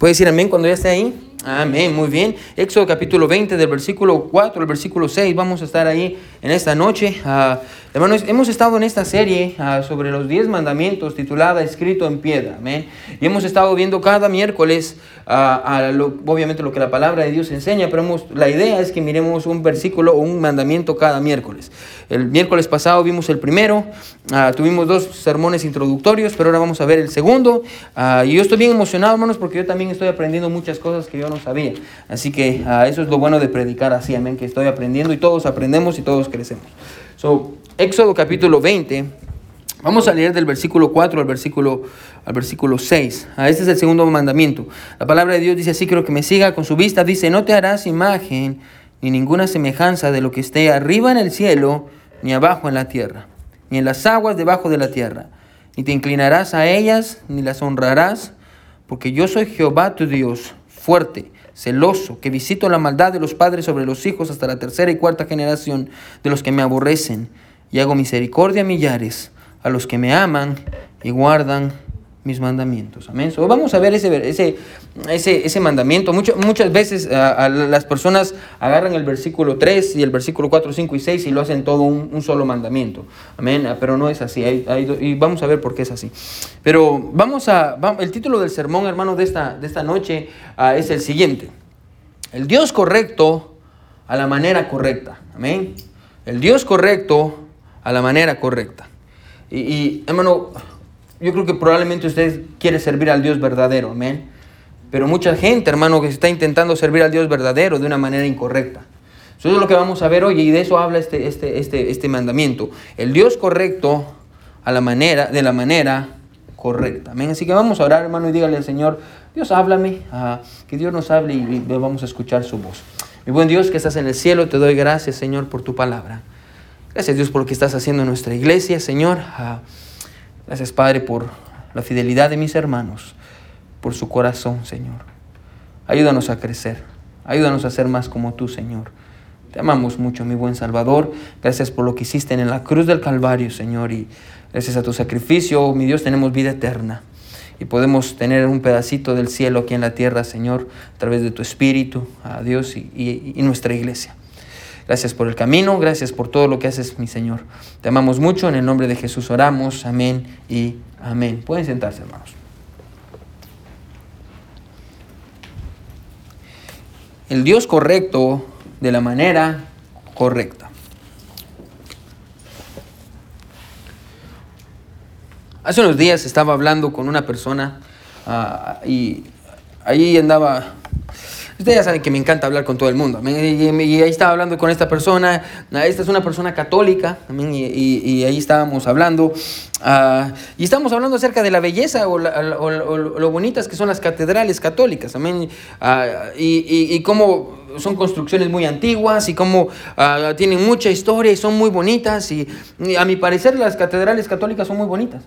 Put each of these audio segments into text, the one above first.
¿Puede decir amén cuando ya esté ahí? Amén, muy bien. Éxodo capítulo 20 del versículo 4 al versículo 6. Vamos a estar ahí en esta noche. Ah, hermanos, hemos estado en esta serie ah, sobre los 10 mandamientos titulada Escrito en piedra. Y hemos estado viendo cada miércoles, ah, obviamente lo que la palabra de Dios enseña, pero la idea es que miremos un versículo o un mandamiento cada miércoles. El miércoles pasado vimos el primero, tuvimos dos sermones introductorios, pero ahora vamos a ver el segundo. y yo estoy bien emocionado, hermanos, porque yo también estoy aprendiendo muchas cosas que yo no sabía. Así que uh, eso es lo bueno de predicar así, amén, que estoy aprendiendo y todos aprendemos y todos crecemos. So, Éxodo capítulo 20, vamos a leer del versículo 4 al versículo, al versículo 6. Uh, este es el segundo mandamiento. La palabra de Dios dice así, creo que me siga con su vista, dice, no te harás imagen ni ninguna semejanza de lo que esté arriba en el cielo, ni abajo en la tierra, ni en las aguas debajo de la tierra. Ni te inclinarás a ellas, ni las honrarás, porque yo soy Jehová tu Dios, fuerte, celoso, que visito la maldad de los padres sobre los hijos hasta la tercera y cuarta generación de los que me aborrecen, y hago misericordia a millares, a los que me aman y guardan mis mandamientos. Amén. vamos a ver ese, ese, ese, ese mandamiento. muchas veces las personas agarran el versículo 3 y el versículo 4, 5 y 6 y lo hacen todo un, solo mandamiento. Amén. Ah, pero no es así. y vamos a ver por qué es así. Pero vamos a. el título del sermón, hermano, de esta, de esta noche ah, es el siguiente: El Dios correcto a la manera correcta. Amén. El Dios correcto a la manera correcta. Y, y hermano yo creo que probablemente usted quiere servir al Dios verdadero, amén. Pero mucha gente, hermano, que está intentando servir al Dios verdadero de una manera incorrecta. Eso es lo que vamos a ver hoy y de eso habla este, este, este, este mandamiento. El Dios correcto a la manera, de la manera correcta. Amén. Así que vamos a orar, hermano, y dígale al Señor, Dios, háblame, que Dios nos hable y vamos a escuchar su voz. Mi buen Dios que estás en el cielo, te doy gracias, Señor, por tu palabra. Gracias, Dios, por lo que estás haciendo en nuestra iglesia, Señor. Ah, Gracias, Padre, por la fidelidad de mis hermanos, por su corazón, Señor. Ayúdanos a crecer. Ayúdanos a ser más como tú, Señor. Te amamos mucho, mi buen Salvador. Gracias por lo que hiciste en la cruz del Calvario, Señor. Y gracias a tu sacrificio, mi Dios, tenemos vida eterna. Y podemos tener un pedacito del cielo aquí en la tierra, Señor, a través de tu Espíritu, a Dios y, y nuestra iglesia. Gracias por el camino, gracias por todo lo que haces, mi Señor. Te amamos mucho, en el nombre de Jesús oramos, amén y amén. Pueden sentarse, hermanos. El Dios correcto de la manera correcta. Hace unos días estaba hablando con una persona ah, y ahí andaba Ustedes ya saben que me encanta hablar con todo el mundo. Y, ahí estaba hablando con esta persona. Esta es una persona católica. Y, ahí estábamos hablando. Ah, y estábamos hablando acerca de la belleza o, lo bonitas que son las catedrales católicas. Ah, y, y cómo son construcciones muy antiguas y como ah, tienen mucha historia y son muy bonitas y, a mi parecer las catedrales católicas son muy bonitas.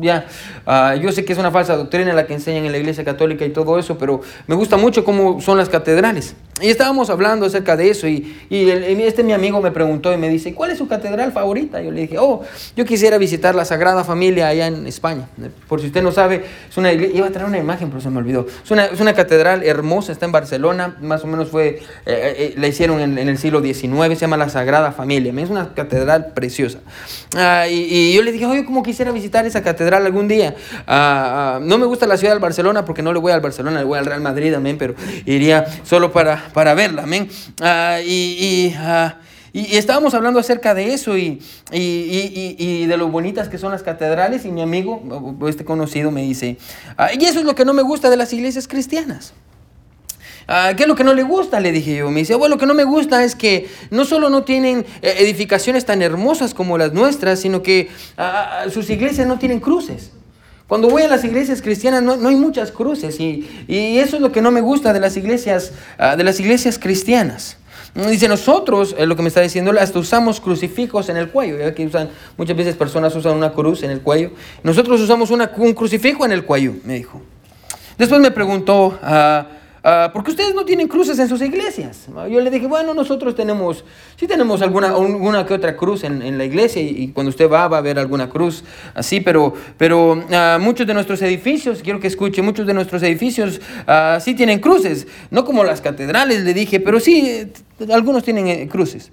Ya, ah, yo sé que es una falsa doctrina la que enseñan en la iglesia católica y todo eso, pero me gusta mucho cómo son las catedrales. Y estábamos hablando acerca de eso y, y este mi amigo me preguntó y me dice, ¿cuál es su catedral favorita? Yo le dije, oh, yo quisiera visitar la Sagrada Familia allá en España. Por si usted no sabe, es una iba a traer una imagen, pero se me olvidó. Es una, es una catedral hermosa, está en Barcelona, más o menos fue, eh, eh, eh, la hicieron en, el siglo XIX, se llama la Sagrada Familia. Es una catedral preciosa. Ah, y, yo le dije, oye, ¿cómo quisiera visitar esa catedral algún día? Ah, ah, no me gusta la ciudad de Barcelona porque no le voy al Barcelona, le voy al Real Madrid, amén, pero iría solo para, para verla, amén. y, y estábamos hablando acerca de eso y, y, y, de lo bonitas que son las catedrales y mi amigo, este conocido, me dice, y eso es lo que no me gusta de las iglesias cristianas. Ah, ¿Qué es lo que no le gusta? Le dije yo. Me dice, bueno, lo que no me gusta es que no solo no tienen eh, edificaciones tan hermosas como las nuestras, sino que ah, ah, sus iglesias no tienen cruces. Cuando voy a las iglesias cristianas no, hay muchas cruces y, eso es lo que no me gusta de las iglesias, de las iglesias cristianas. Dice, nosotros, es lo que me está diciendo, hasta usamos crucifijos en el cuello. ¿ya? Que usan, muchas veces personas usan una cruz en el cuello. Nosotros usamos una, un crucifijo en el cuello, me dijo. Después me preguntó, Ah, porque ustedes no tienen cruces en sus iglesias. Yo le dije, bueno, nosotros tenemos, sí tenemos alguna, una que otra cruz en, la iglesia y, cuando usted va va a ver alguna cruz así, pero, pero ah, muchos de nuestros edificios, quiero que escuche, muchos de nuestros edificios uh, sí tienen cruces, no como las catedrales, le dije, pero sí, algunos tienen eh, cruces.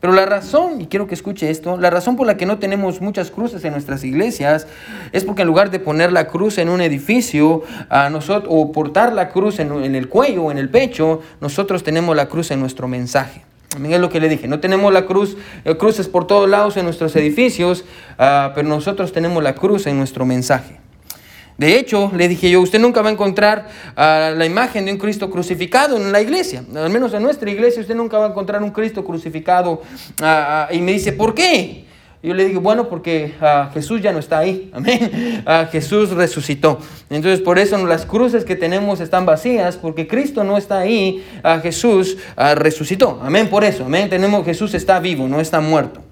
Pero la razón, y quiero que escuche esto, la razón por la que no tenemos muchas cruces en nuestras iglesias es porque en lugar de poner la cruz en un edificio a nosotros, o portar la cruz en, el cuello o en el pecho, nosotros tenemos la cruz en nuestro mensaje. Es lo que le dije, no tenemos la cruz, eh, cruces por todos lados en nuestros edificios, ah, pero nosotros tenemos la cruz en nuestro mensaje. De hecho, le dije yo, usted nunca va a encontrar ah, la imagen de un Cristo crucificado en la iglesia. Al menos en nuestra iglesia usted nunca va a encontrar un Cristo crucificado. Ah, ah, y me dice, ¿por qué? Yo le digo, bueno, porque Jesús ya no está ahí. Amén. Jesús resucitó. Entonces, por eso las cruces que tenemos están vacías, porque Cristo no está ahí. Jesús resucitó. Amén. Por eso. Amén. Tenemos, Jesús está vivo, no está muerto.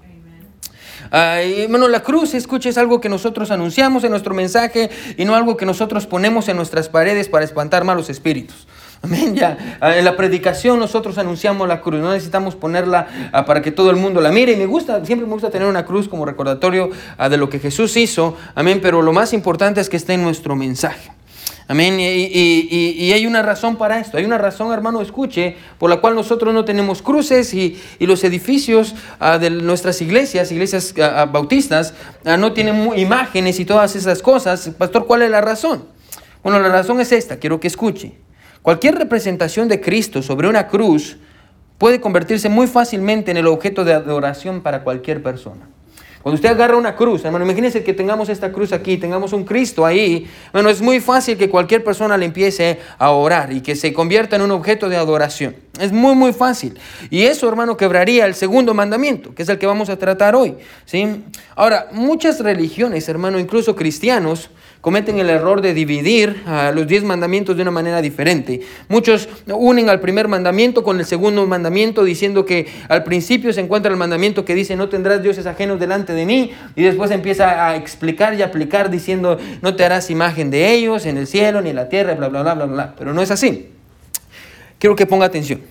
Bueno, la cruz, escuche, es algo que nosotros anunciamos en nuestro mensaje y no algo que nosotros ponemos en nuestras paredes para espantar malos espíritus. Amén, ya. En la predicación nosotros anunciamos la cruz, no necesitamos ponerla ah, para que todo el mundo la mire. Y me gusta, siempre me gusta tener una cruz como recordatorio ah, de lo que Jesús hizo. Amén, pero lo más importante es que esté en nuestro mensaje. Amén. Y, hay una razón para esto. Hay una razón, hermano, escuche, por la cual nosotros no tenemos cruces y, los edificios ah, de nuestras iglesias, iglesias ah, ah, bautistas, no tienen imágenes y todas esas cosas. Pastor, ¿cuál es la razón? Bueno, la razón es esta, quiero que escuche. Cualquier representación de Cristo sobre una cruz puede convertirse muy fácilmente en el objeto de adoración para cualquier persona. Cuando usted agarra una cruz, hermano, imagínense que tengamos esta cruz aquí, tengamos un Cristo ahí. Bueno, es muy fácil que cualquier persona le empiece a orar y que se convierta en un objeto de adoración. Es muy, muy fácil. Y eso, hermano, quebraría el segundo mandamiento, que es el que vamos a tratar hoy. ¿sí? Ahora, muchas religiones, hermano, incluso cristianos, cometen el error de dividir a los diez mandamientos de una manera diferente. Muchos unen al primer mandamiento con el segundo mandamiento diciendo que al principio se encuentra el mandamiento que dice no tendrás dioses ajenos delante de mí y después empieza a explicar y aplicar diciendo no te harás imagen de ellos en el cielo ni en la tierra, bla, bla, bla, bla, bla. Pero no es así. Quiero que ponga atención.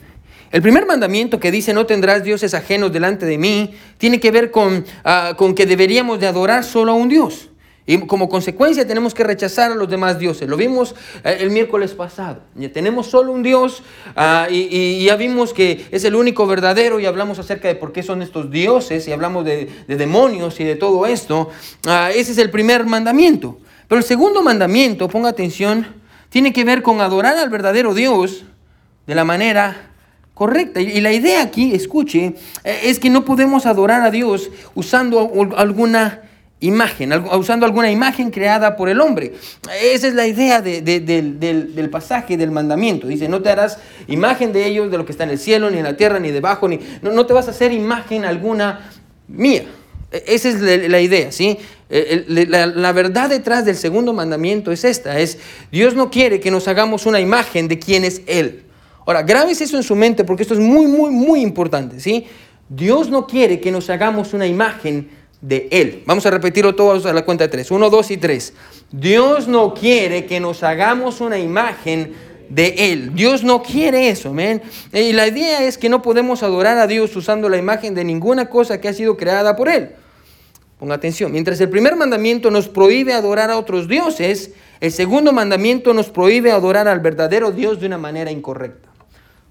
El primer mandamiento que dice no tendrás dioses ajenos delante de mí tiene que ver con, ah, con que deberíamos de adorar solo a un Dios. Y como consecuencia tenemos que rechazar a los demás dioses. Lo vimos eh, el miércoles pasado. Tenemos solo un Dios ah, y, ya vimos que es el único verdadero y hablamos acerca de por qué son estos dioses y hablamos de, demonios y de todo esto. Ah, ese es el primer mandamiento. Pero el segundo mandamiento, ponga atención, tiene que ver con adorar al verdadero Dios de la manera correcta. Y la idea aquí, escuche, eh, es que no podemos adorar a Dios usando alguna imagen, usando alguna imagen creada por el hombre. Esa es la idea del, pasaje del mandamiento. Dice, no te harás imagen de ellos, de lo que está en el cielo, ni en la tierra, ni debajo, ni no, te vas a hacer imagen alguna mía. E, esa es la, idea, ¿sí? E, la, la, verdad detrás del segundo mandamiento es esta, es Dios no quiere que nos hagamos una imagen de quién es Él. Ahora, grabes eso en su mente porque esto es muy, muy, muy importante, ¿sí? Dios no quiere que nos hagamos una imagen de Él. Vamos a repetirlo todos a la cuenta de tres. Uno, dos y tres. Dios no quiere que nos hagamos una imagen de Él. Dios no quiere eso, amén. Y la idea es que no podemos adorar a Dios usando la imagen de ninguna cosa que ha sido creada por Él. Ponga atención. Mientras el primer mandamiento nos prohíbe adorar a otros dioses, el segundo mandamiento nos prohíbe adorar al verdadero Dios de una manera incorrecta.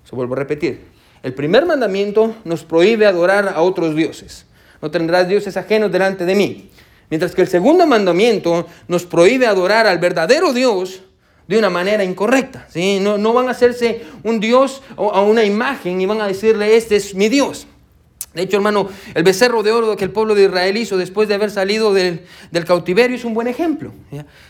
Se vuelvo a repetir. El primer mandamiento nos prohíbe adorar a otros dioses no tendrás dioses ajenos delante de mí. Mientras que el segundo mandamiento nos prohíbe adorar al verdadero Dios de una manera incorrecta. ¿sí? No, no van a hacerse un Dios o a una imagen y van a decirle, este es mi Dios. De hecho, hermano, el becerro de oro que el pueblo de Israel hizo después de haber salido del, cautiverio es un buen ejemplo.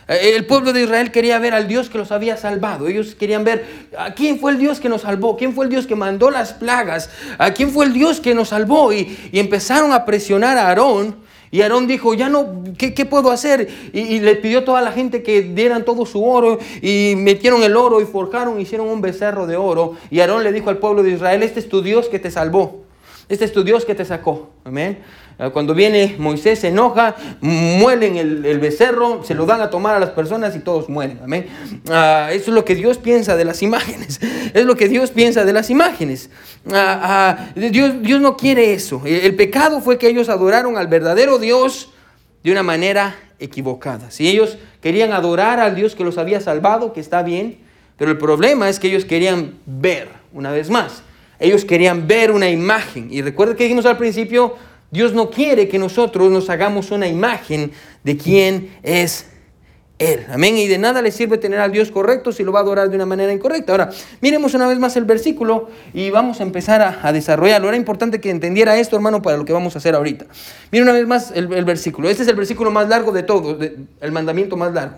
El pueblo de Israel quería ver al Dios que los había salvado. Ellos querían ver a quién fue el Dios que nos salvó, quién fue el Dios que mandó las plagas, a quién fue el Dios que nos salvó. Y, empezaron a presionar a Aarón. Y Aarón dijo, ya no, ¿qué, puedo hacer? Y, y, le pidió a toda la gente que dieran todo su oro y metieron el oro y forjaron, hicieron un becerro de oro. Y Aarón le dijo al pueblo de Israel, este es tu Dios que te salvó. Este es tu Dios que te sacó. Amén. Ah, cuando viene Moisés se enoja, muelen el, becerro, se lo dan a tomar a las personas y todos mueren. Amén. Ah, eso es lo que Dios piensa de las imágenes. Es lo que Dios piensa de las imágenes. Ah, Dios, Dios no quiere eso. El pecado fue que ellos adoraron al verdadero Dios de una manera equivocada. Si ellos querían adorar al Dios que los había salvado, que está bien, pero el problema es que ellos querían ver, una vez más, ellos querían ver una imagen. Y recuerda que dijimos al principio, Dios no quiere que nosotros nos hagamos una imagen de quién es Él. Amén. Y de nada le sirve tener al Dios correcto si lo va a adorar de una manera incorrecta. Ahora, miremos una vez más el versículo y vamos a empezar a, desarrollarlo. Era importante que entendiera esto, hermano, para lo que vamos a hacer ahorita. Mire una vez más el, versículo. Este es el versículo más largo de todos, el mandamiento más largo.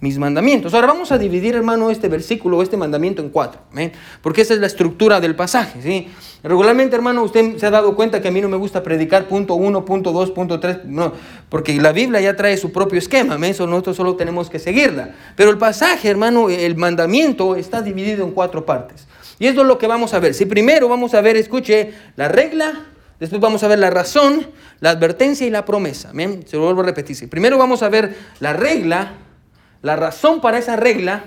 mis mandamientos. Ahora vamos a dividir, hermano, este versículo, este mandamiento en cuatro, porque esa es la estructura del pasaje. ¿sí? Regularmente, hermano, usted se ha dado cuenta que a mí no me gusta predicar punto uno, punto dos, punto tres, no, porque la Biblia ya trae su propio esquema, eso nosotros solo tenemos que seguirla. Pero el pasaje, hermano, el mandamiento está dividido en cuatro partes. Y esto es lo que vamos a ver. Si primero vamos a ver, escuche, la regla, después vamos a ver la razón, la advertencia y la promesa. Se lo vuelvo a repetir. primero vamos a ver la regla, la razón para esa regla,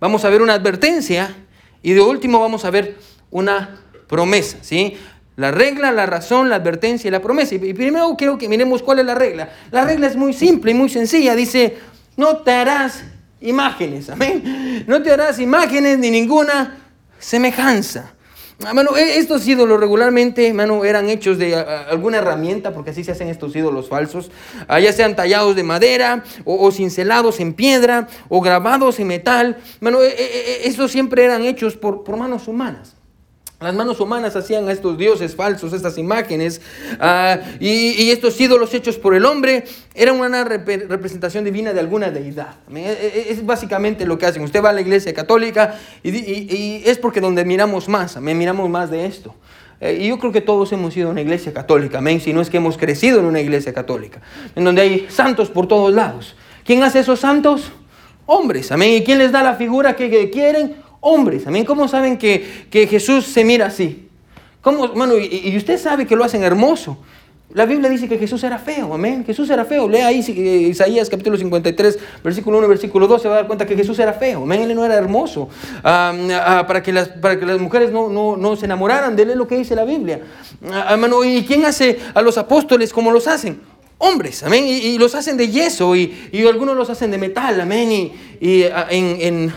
vamos a ver una advertencia y de último vamos a ver una promesa, ¿sí? La regla, la razón, la advertencia y la promesa. Y primero quiero que miremos cuál es la regla. La regla es muy simple y muy sencilla. Dice, no te harás imágenes. No te harás imágenes ni ninguna semejanza. Mano, e, estos ídolos regularmente, mano, eran hechos de alguna herramienta, porque así se hacen estos ídolos falsos, ah, ya sean tallados de madera, o, cincelados en piedra, o grabados en metal. Mano, e, e, estos siempre eran hechos por, por manos humanas. Las manos humanas hacían a estos dioses falsos, estas imágenes, ah, y, estos ídolos hechos por el hombre eran una representación divina de alguna deidad. E, e, es, básicamente lo que hacen. Usted va a la iglesia católica y, es porque donde miramos más, miramos más de esto. Eh, y yo creo que todos hemos sido una iglesia católica, amén, si no es que hemos crecido en una iglesia católica, en donde hay santos por todos lados. ¿Quién hace esos santos? Hombres, amén. ¿Y quién les da la figura que quieren? Hombres. Amén. ¿Cómo saben que, Jesús se mira así? ¿Cómo, bueno, y, usted sabe que lo hacen hermoso. La Biblia dice que Jesús era feo, amén. Jesús era feo. Lea ahí eh, Isaías capítulo 53, versículo 1, versículo 2, se va a dar cuenta que Jesús era feo, amén. Él no era hermoso. Ah, para, que las, para que las mujeres no, no, se enamoraran de él, es lo que dice la Biblia. Ah, ¿Y quién hace a los apóstoles como los hacen? Hombres, amén. Y, los hacen de yeso y, algunos los hacen de metal, amén. Y, ah, en, en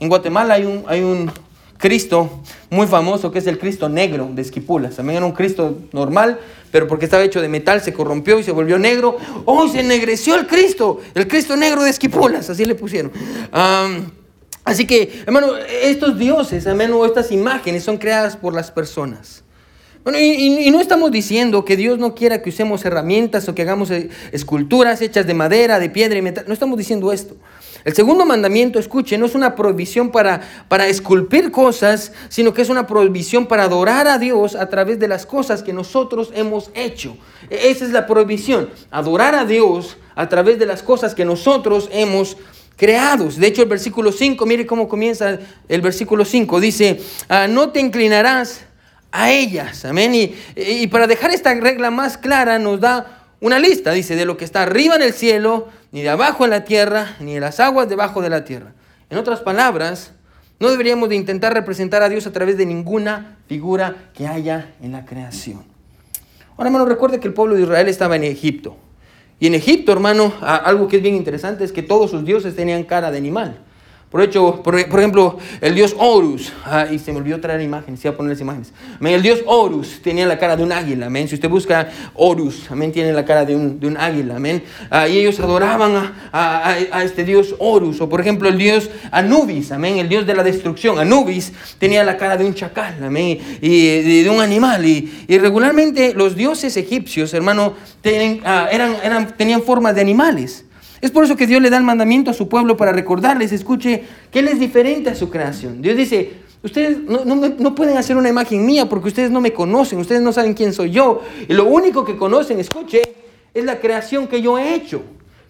en Guatemala hay un, hay un Cristo muy famoso que es el Cristo negro de Esquipulas. También era un Cristo normal, pero porque estaba hecho de metal se corrompió y se volvió negro. ¡Oh, se ennegreció el Cristo! El Cristo negro de Esquipulas, así le pusieron. así que, hermano, estos dioses, hermano, estas imágenes son creadas por las personas. Bueno, y, no estamos diciendo que Dios no quiera que usemos herramientas o que hagamos eh, esculturas hechas de madera, de piedra y metal. No estamos diciendo esto. El segundo mandamiento, escuche, no es una prohibición para, para esculpir cosas, sino que es una prohibición para adorar a Dios a través de las cosas que nosotros hemos hecho. E, esa es la prohibición, adorar a Dios a través de las cosas que nosotros hemos creados. De hecho, el versículo 5, mire cómo comienza el versículo 5, dice, ah, no te inclinarás a ellas. Amén. Y, y para dejar esta regla más clara nos da una lista, dice, de lo que está arriba en el cielo, ni de abajo en la tierra, ni de las aguas debajo de la tierra. En otras palabras, no deberíamos de intentar representar a Dios a través de ninguna figura que haya en la creación. Ahora, hermano, recuerde que el pueblo de Israel estaba en Egipto. Y en Egipto, hermano, algo que es bien interesante es que todos sus dioses tenían cara de animal. Por, hecho, por, ejemplo, el dios Horus, ah, y se me olvidó traer imágenes, iba a poner las imágenes. El dios Horus tenía la cara de un águila, amén. Si usted busca Horus, amén, tiene la cara de un, de un águila, amén. Ah, y ellos adoraban a, a, a, este dios Horus, o por ejemplo el dios Anubis, amén, el dios de la destrucción. Anubis tenía la cara de un chacal, amén, y de, un animal. Y, y, regularmente los dioses egipcios, hermano, ah, eran, eran, tenían formas de animales. Es por eso que Dios le da el mandamiento a su pueblo para recordarles, escuche, que Él es diferente a su creación. Dios dice, ustedes no, pueden hacer una imagen mía porque ustedes no me conocen, ustedes no saben quién soy yo. Y lo único que conocen, escuche, es la creación que yo he hecho.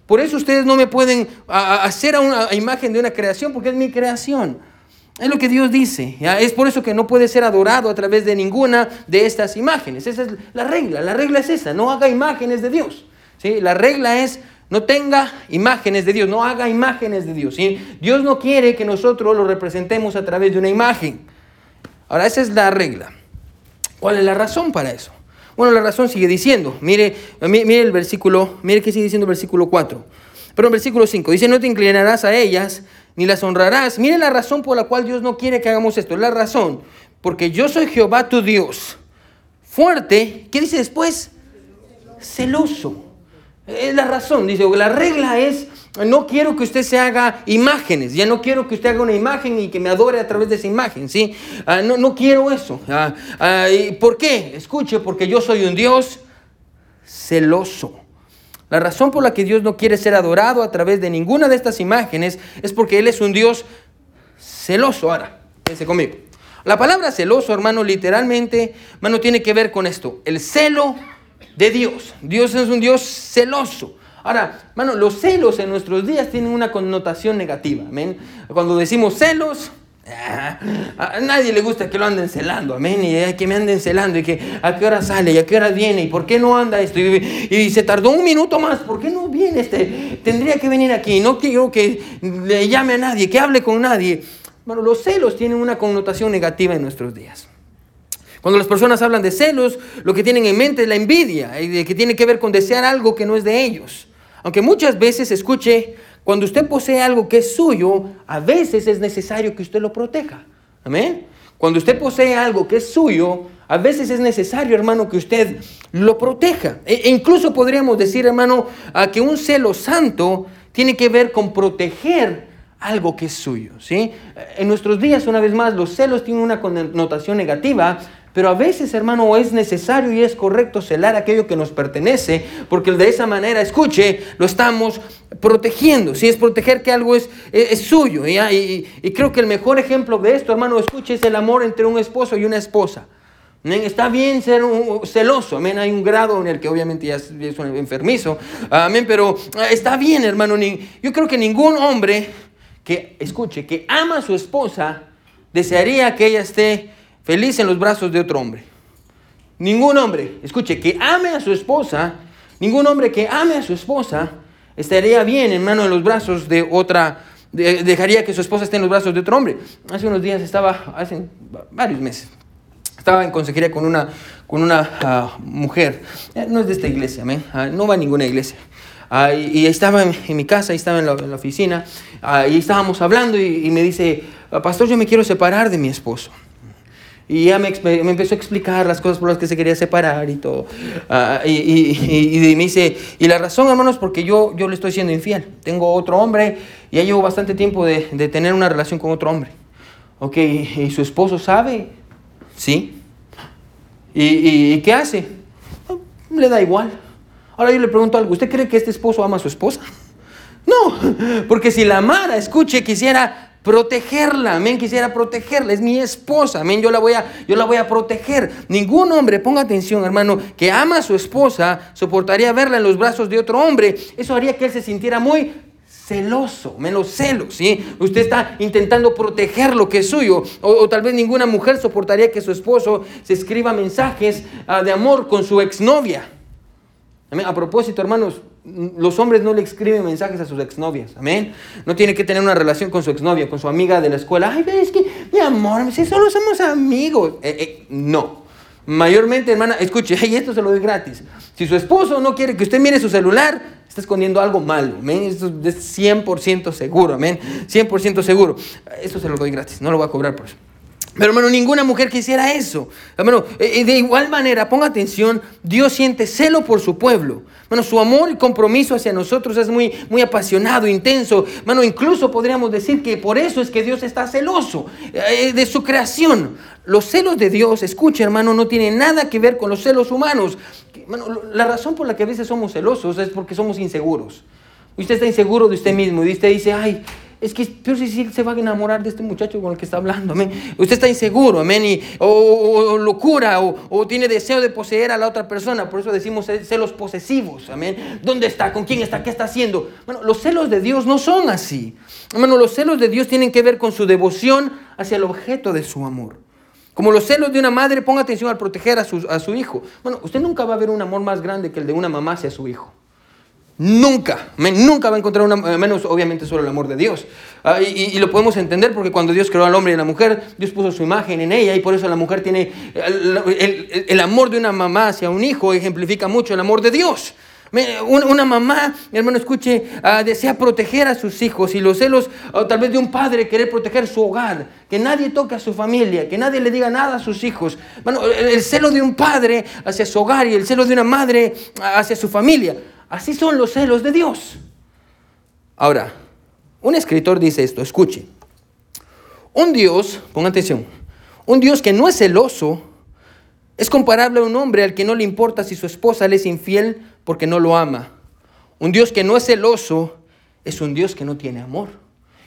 Por eso ustedes no me pueden hacer a una imagen de una creación porque es mi creación. Es lo que Dios dice. Es por eso que no puede ser adorado a través de ninguna de estas imágenes. Esa es la regla. La regla es esa. No haga imágenes de Dios. ¿sí? La regla es no tenga imágenes de Dios. No haga imágenes de Dios. Dios no quiere que nosotros lo representemos a través de una imagen. Ahora, esa es la regla. ¿Cuál es la razón para eso? Bueno, la razón sigue diciendo, mire, mire el versículo, mire que sigue diciendo el versículo 4. Pero el versículo 5 dice, no te inclinarás a ellas, ni las honrarás. Mire la razón por la cual Dios no quiere que hagamos esto. La razón, porque yo soy Jehová tu Dios. Fuerte, ¿qué dice después? Celoso. Es la razón, dice, la regla es no quiero que usted se haga imágenes, ya no quiero que usted haga una imagen y que me adore a través de esa imagen, ¿sí? Ah, no, no quiero eso. Ah, ah, ¿Por qué? Escuche, porque yo soy un Dios celoso. La razón por la que Dios no quiere ser adorado a través de ninguna de estas imágenes es porque Él es un Dios celoso. Ahora, fíjense conmigo. La palabra celoso, hermano, literalmente, hermano, tiene que ver con esto, el celo de Dios. Dios es un Dios celoso. Ahora, mano, los celos en nuestros días tienen una connotación negativa. Amén. Cuando decimos celos, ah, a nadie le gusta que lo anden celando, amén, y que me anden celando, y que a qué hora sale, y a qué hora viene, y por qué no anda esto, y, se tardó un minuto más, ¿por qué no viene este? Tendría que venir aquí, no quiero que le llame a nadie, que hable con nadie. Bueno, los celos tienen una connotación negativa en nuestros días. Cuando las personas hablan de celos, lo que tienen en mente es la envidia, y que tiene que ver con desear algo que no es de ellos. Aunque muchas veces, escuche, cuando usted posee algo que es suyo, a veces es necesario que usted lo proteja. Amén. Cuando usted posee algo que es suyo, a veces es necesario, hermano, que usted lo proteja. E, e incluso podríamos decir, hermano, que un celo santo tiene que ver con proteger algo que es suyo. ¿sí? En nuestros días, una vez más, los celos tienen una connotación negativa, pero a veces, hermano, es necesario y es correcto celar aquello que nos pertenece, porque de esa manera, escuche, lo estamos protegiendo. Si es proteger que algo es, es, suyo. Y, creo que el mejor ejemplo de esto, hermano, escuche, es el amor entre un esposo y una esposa. Está bien ser celoso, amén. Hay un grado en el que obviamente ya es, un enfermizo, amén. Pero ah, está bien, hermano. Yo creo que ningún hombre que, escuche, que ama a su esposa, desearía que ella esté feliz en los brazos de otro hombre. Ningún hombre, escuche, que ame a su esposa, ningún hombre que ame a su esposa estaría bien en mano de los brazos de otra, dejaría que su esposa esté en los brazos de otro hombre. Hace unos días estaba, hace varios meses, estaba en consejería con una, con una ah, mujer, eh, no es de esta iglesia, ah, no va a ninguna iglesia. Uh, y, estaba en, mi casa, estaba en la, oficina, y estábamos hablando y me dice, pastor, yo me quiero separar de mi esposo. Y ya me, me, empezó a explicar las cosas por las que se quería separar y todo. Ah, y, y, y, me dice, y la razón, hermanos, porque yo, yo le estoy siendo infiel. Tengo otro hombre y ya llevo bastante tiempo de, de tener una relación con otro hombre. Ok, ¿y su esposo sabe? Sí. ¿Y, y qué hace? Le da igual. Ahora yo le pregunto algo, ¿usted cree que este esposo ama a su esposa? No, porque si la amara, escuche, quisiera protegerla, amén, quisiera protegerla, es mi esposa, amén, yo la voy a, yo la voy a proteger. Ningún hombre, ponga atención, hermano, que ama a su esposa, soportaría verla en los brazos de otro hombre. Eso haría que él se sintiera muy celoso, menos celos, ¿sí? Usted está intentando proteger lo que es suyo, o, tal vez ninguna mujer soportaría que su esposo se escriba mensajes ah, de amor con su exnovia. A propósito, hermanos, los hombres no le escriben mensajes a sus exnovias, amén. No tiene que tener una relación con su exnovia, con su amiga de la escuela. Ay, es que, mi amor, si solo somos amigos. Eh, eh, no. Mayormente, hermana, escuche, y esto se lo doy gratis. Si su esposo no quiere que usted mire su celular, está escondiendo algo malo, amén. Esto es 100% seguro, amén. 100% seguro. Esto se lo doy gratis, no lo voy a cobrar por eso. Pero hermano, ninguna mujer quisiera eso. Hermano, eh, de igual manera, ponga atención, Dios siente celo por su pueblo. Su amor y compromiso hacia nosotros es muy, muy apasionado, intenso. Hermano, incluso podríamos decir que por eso es que Dios está celoso eh, de su creación. Los celos de Dios, escuche hermano, no tienen nada que ver con los celos humanos. la razón por la que a veces somos celosos es porque somos inseguros. Usted está inseguro de usted mismo y usted dice, ay, es que pero si se va a enamorar de este muchacho con el que está hablando, amén. Usted está inseguro, amén, y, o, locura, o, tiene deseo de poseer a la otra persona, por eso decimos celos posesivos, amén. ¿Dónde está? ¿Con quién está? ¿Qué está haciendo? Bueno, los celos de Dios no son así. Bueno, los celos de Dios tienen que ver con su devoción hacia el objeto de su amor. Como los celos de una madre, ponga atención al proteger a su, a su hijo. Bueno, usted nunca va a ver un amor más grande que el de una mamá hacia su hijo. Nunca, nunca va a encontrar una, menos obviamente solo el amor de Dios. Ah, y, lo podemos entender porque cuando Dios creó al hombre y a la mujer, Dios puso su imagen en ella y por eso la mujer tiene el, el, amor de una mamá hacia un hijo, ejemplifica mucho el amor de Dios. Una mamá, mi hermano, escuche, ah, desea proteger a sus hijos y los celos, o tal vez de un padre querer proteger su hogar, que nadie toque a su familia, que nadie le diga nada a sus hijos. Bueno, el celo de un padre hacia su hogar y el celo de una madre hacia su familia. Así son los celos de Dios. Ahora, un escritor dice esto, escuche. Un Dios, ponga atención, un Dios que no es celoso es comparable a un hombre al que no le importa si su esposa le es infiel porque no lo ama. Un Dios que no es celoso es un Dios que no tiene amor.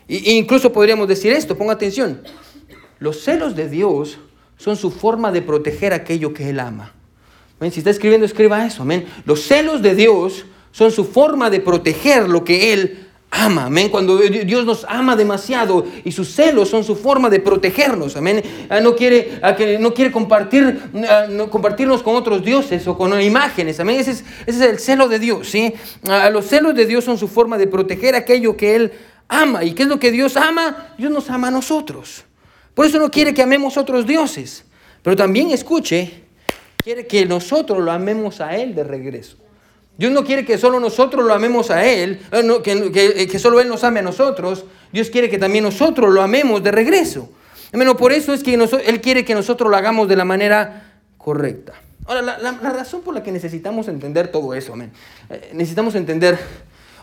E incluso podríamos decir esto, ponga atención. Los celos de Dios son su forma de proteger aquello que Él ama. Si está escribiendo, escriba eso. Amén. Los celos de Dios son su forma de proteger lo que Él ama. Amén. Cuando Dios nos ama demasiado y sus celos son su forma de protegernos. Amén. Ah, no quiere, ah, no quiere compartir, ah, compartirnos con otros dioses o con imágenes. Amén. Ese es, el celo de Dios. ¿sí? Los celos de Dios son su forma de proteger aquello que Él ama. ¿Y qué es lo que Dios ama? Dios nos ama a nosotros. Por eso no quiere que amemos otros dioses. Pero también escuche, quiere que nosotros lo amemos a Él de regreso. Dios no quiere que solo nosotros lo amemos a Él, eh, que, que, solo Él nos ame a nosotros. Dios quiere que también nosotros lo amemos de regreso. Bueno, por eso es que Él quiere que nosotros lo hagamos de la manera correcta. Ahora, la, la, razón por la que necesitamos entender todo eso, amén. Eh, necesitamos entender,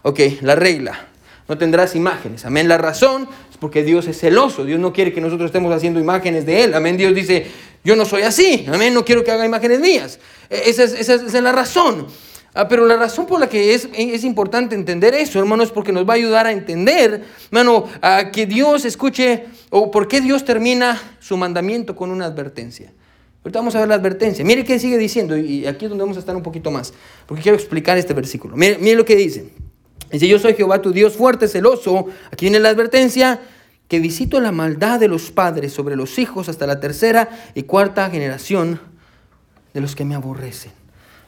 ok, la regla. No tendrás imágenes, amén. La razón es porque Dios es celoso. Dios no quiere que nosotros estemos haciendo imágenes de Él, amén. Dios dice, yo no soy así, amén. No quiero que haga imágenes mías. Eh, esa es, la razón. Ah, pero la razón por la que es, es, importante entender eso, hermano, es porque nos va a ayudar a entender, hermano, a que Dios escuche, o por qué Dios termina su mandamiento con una advertencia. Ahorita vamos a ver la advertencia. Mire qué sigue diciendo, y aquí es donde vamos a estar un poquito más, porque quiero explicar este versículo. Mire, mire lo que dice. Dice, yo soy Jehová tu Dios fuerte, celoso. Aquí viene la advertencia, que visito la maldad de los padres sobre los hijos hasta la tercera y cuarta generación de los que me aborrecen.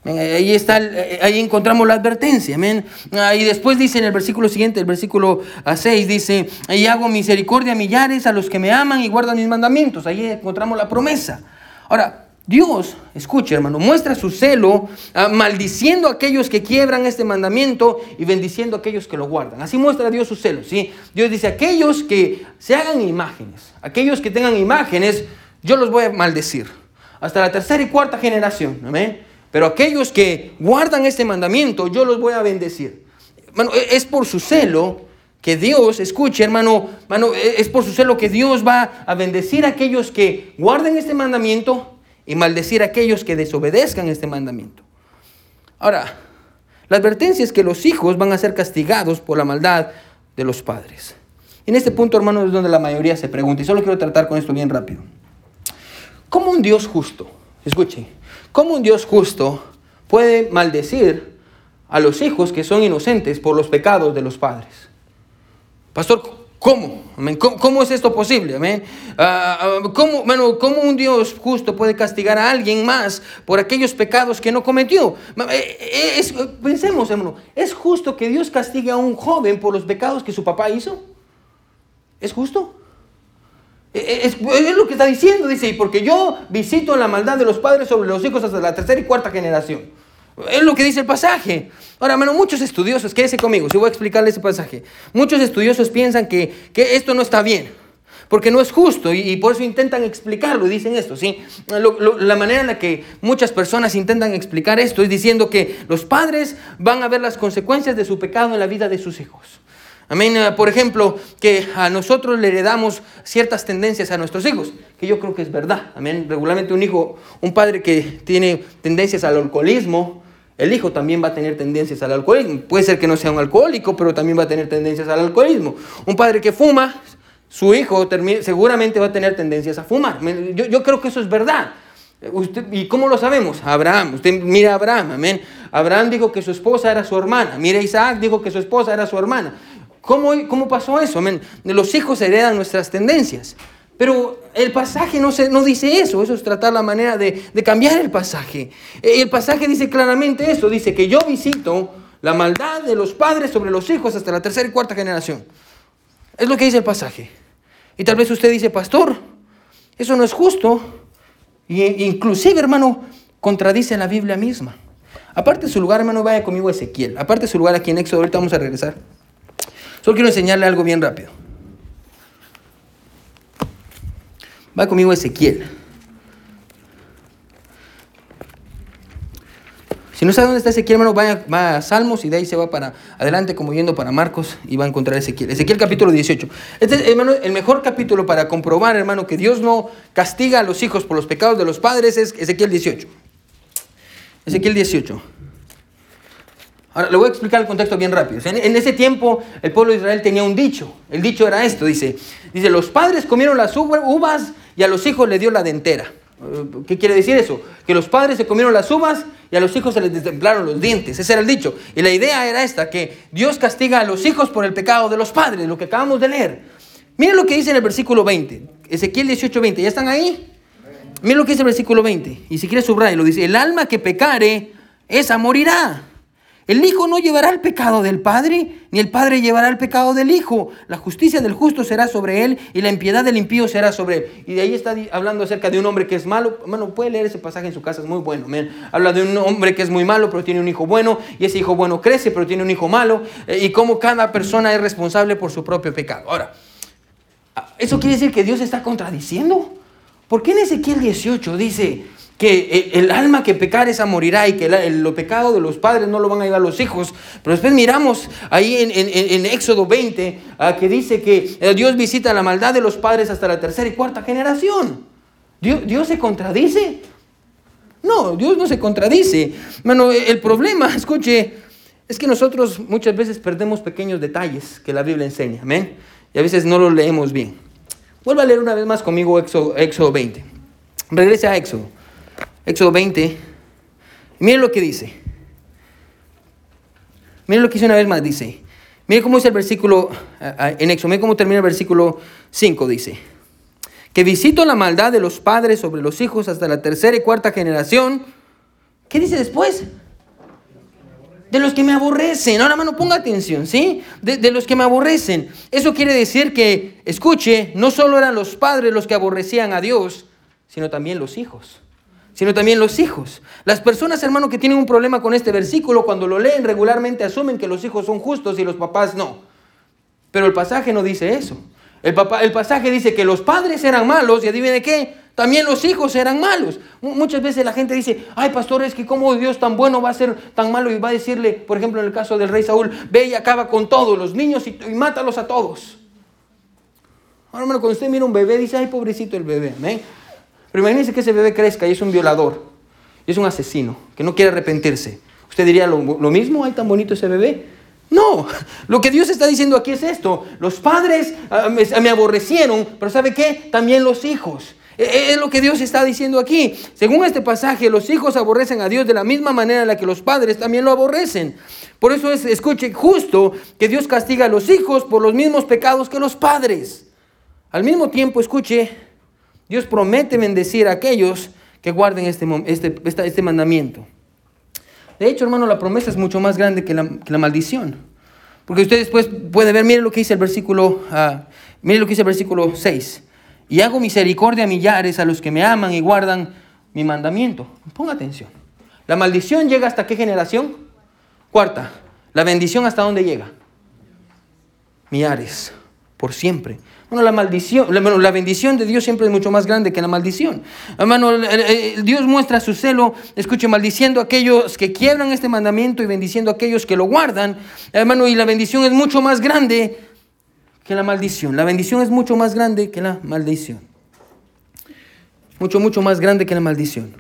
Ahí, está, ahí encontramos la advertencia. Amén. Ah, y después dice en el versículo siguiente, el versículo 6, dice, y hago misericordia a millares a los que me aman y guardan mis mandamientos. Ahí encontramos la promesa. Ahora, Dios, escuche hermano, muestra su celo ah, maldiciendo a aquellos que quiebran este mandamiento y bendiciendo a aquellos que lo guardan. Así muestra Dios su celo. ¿sí? Dios dice, aquellos que se hagan imágenes, aquellos que tengan imágenes, yo los voy a maldecir. Hasta la tercera y cuarta generación. Amén. Pero aquellos que guardan este mandamiento, yo los voy a bendecir. E, es por su celo que Dios, escuche hermano, hermano, e, es por su celo que Dios va a bendecir a aquellos que guarden este mandamiento y maldecir a aquellos que desobedezcan este mandamiento. Ahora, la advertencia es que los hijos van a ser castigados por la maldad de los padres. En este punto, hermano, es donde la mayoría se pregunta, y solo quiero tratar con esto bien rápido. ¿Cómo un Dios justo, escuche, ¿Cómo un Dios justo puede maldecir a los hijos que son inocentes por los pecados de los padres? Pastor, ¿cómo? ¿Cómo, es esto posible? Ah, ah, ¿Cómo, ¿Cómo un Dios justo puede castigar a alguien más por aquellos pecados que no cometió? Eh, eh, es, pensemos, hermano, ¿es justo que Dios castigue a un joven por los pecados que su papá hizo? ¿Es justo? Es, lo que está diciendo, dice, y porque yo visito la maldad de los padres sobre los hijos hasta la tercera y cuarta generación. Es lo que dice el pasaje. Ahora, hermano, muchos estudiosos, quédese conmigo, si voy a explicarle ese pasaje. Muchos estudiosos piensan que, esto no está bien, porque no es justo, y, por eso intentan explicarlo, y dicen esto, ¿sí? la manera en la que muchas personas intentan explicar esto es diciendo que los padres van a ver las consecuencias de su pecado en la vida de sus hijos. Amén. Eh, por ejemplo, que a nosotros le heredamos ciertas tendencias a nuestros hijos, que yo creo que es verdad. Amén. Regularmente un hijo, un padre que tiene tendencias al alcoholismo, el hijo también va a tener tendencias al alcoholismo. Puede ser que no sea un alcohólico, pero también va a tener tendencias al alcoholismo. Un padre que fuma, su hijo seguramente va a tener tendencias a fumar. Yo, creo que eso es verdad. ¿Y cómo lo sabemos? Abraham. Usted mira a Abraham, amén. Abraham dijo que su esposa era su hermana. Mira Isaac dijo que su esposa era su hermana. ¿Cómo, cómo pasó eso? Amén. Los hijos heredan nuestras tendencias. Pero el pasaje no, se, no dice eso, eso es tratar la manera de, de cambiar el pasaje. El pasaje dice claramente eso, dice que yo visito la maldad de los padres sobre los hijos hasta la tercera y cuarta generación. Es lo que dice el pasaje. Y tal vez usted dice, pastor, eso no es justo. Y, inclusive, hermano, contradice la Biblia misma. Aparte de su lugar, hermano, vaya conmigo a Ezequiel. Aparte de su lugar aquí en Éxodo, ahorita vamos a regresar. Solo quiero enseñarle algo bien rápido. Va conmigo Ezequiel. Si no sabe dónde está Ezequiel, hermano, va a Salmos y de ahí se va para adelante como yendo para Marcos y va a encontrar Ezequiel. Ezequiel capítulo 18. Este es, hermano, el mejor capítulo para comprobar, hermano, que Dios no castiga a los hijos por los pecados de los padres es Ezequiel 18. Ezequiel 18. Ahora, le voy a explicar el contexto bien rápido. En, ese tiempo, el pueblo de Israel tenía un dicho. El dicho era esto, dice, dice, los padres comieron las uvas y a los hijos le dio la dentera. ¿Qué quiere decir eso? Que los padres se comieron las uvas y a los hijos se les destemplaron los dientes. Ese era el dicho. Y la idea era esta, que Dios castiga a los hijos por el pecado de los padres, lo que acabamos de leer. Miren lo que dice en el versículo 20. Ezequiel 18, 20. ¿Ya están ahí? Miren lo que dice el versículo 20. Y si quiere subrayar, lo dice, el alma que pecare, esa morirá. El Hijo no llevará el pecado del Padre, ni el Padre llevará el pecado del Hijo. La justicia del justo será sobre él y la impiedad del impío será sobre él. Y de ahí está hablando acerca de un hombre que es malo. Bueno, puede leer ese pasaje en su casa, es muy bueno. Habla de un hombre que es muy malo, pero tiene un hijo bueno, y ese hijo bueno crece, pero tiene un hijo malo, eh, y cómo cada persona es responsable por su propio pecado. Ahora, ¿eso quiere decir que Dios está contradiciendo? ¿Por qué en Ezequiel 18 dice, que el alma que pecar esa morirá y que el, pecado de los padres no lo van a llevar los hijos. Pero después miramos ahí en, Éxodo 20 a que dice que eh, Dios visita la maldad de los padres hasta la tercera y cuarta generación. ¿Dios, Dios se contradice? No, Dios no se contradice. Bueno, el problema, escuche, es que nosotros muchas veces perdemos pequeños detalles que la Biblia enseña. Amén. Y a veces no los leemos bien. Vuelva a leer una vez más conmigo Éxodo, Éxodo 20. Regrese a Éxodo. Éxodo 20. Miren lo que dice. Miren lo que dice una vez más, dice. Miren cómo dice el versículo en Éxodo. Miren cómo termina el versículo 5, dice. Que visito la maldad de los padres sobre los hijos hasta la tercera y cuarta generación. ¿Qué dice después? De los que me aborrecen. Ahora, mano, ponga atención, ¿sí? De, de, los que me aborrecen. Eso quiere decir que, escuche, no solo eran los padres los que aborrecían a Dios, sino también los hijos sino también los hijos. Las personas, hermano, que tienen un problema con este versículo, cuando lo leen regularmente asumen que los hijos son justos y los papás no. Pero el pasaje no dice eso. El, papá, el pasaje dice que los padres eran malos y adivine qué, también los hijos eran malos. Muchas veces la gente dice, ay pastor, es que como Dios tan bueno va a ser tan malo y va a decirle, por ejemplo en el caso del rey Saúl, ve y acaba con todos los niños y, mátalos a todos. Ahora, hermano, cuando usted mira un bebé, dice, ay pobrecito el bebé, ¿eh? Pero imagínense que ese bebé crezca y es un violador, y es un asesino, que no quiere arrepentirse. ¿Usted diría lo, mismo? ¿Hay tan bonito ese bebé? No, lo que Dios está diciendo aquí es esto. Los padres ah, me, aborrecieron, pero ¿sabe qué? También los hijos. E, e, es lo que Dios está diciendo aquí. Según este pasaje, los hijos aborrecen a Dios de la misma manera en la que los padres también lo aborrecen. Por eso es, escuche, justo que Dios castiga a los hijos por los mismos pecados que los padres. Al mismo tiempo, escuche, Dios promete bendecir a aquellos que guarden este, este, este, mandamiento. De hecho, hermano, la promesa es mucho más grande que la, maldición. Porque usted después puede ver, miren lo que dice el versículo, miren lo que dice el versículo 6. Y hago misericordia a millares a los que me aman y guardan mi mandamiento. Ponga atención. La maldición llega hasta qué generación? Cuarta. La bendición hasta dónde llega? Millares, por siempre. Bueno, la maldición, la, bendición de Dios siempre es mucho más grande que la maldición. Hermano, Dios muestra su celo, escuche, maldiciendo a aquellos que quiebran este mandamiento y bendiciendo a aquellos que lo guardan. Hermano, y la bendición es mucho más grande que la maldición. La bendición es mucho más grande que la maldición. Mucho, mucho más grande que la maldición.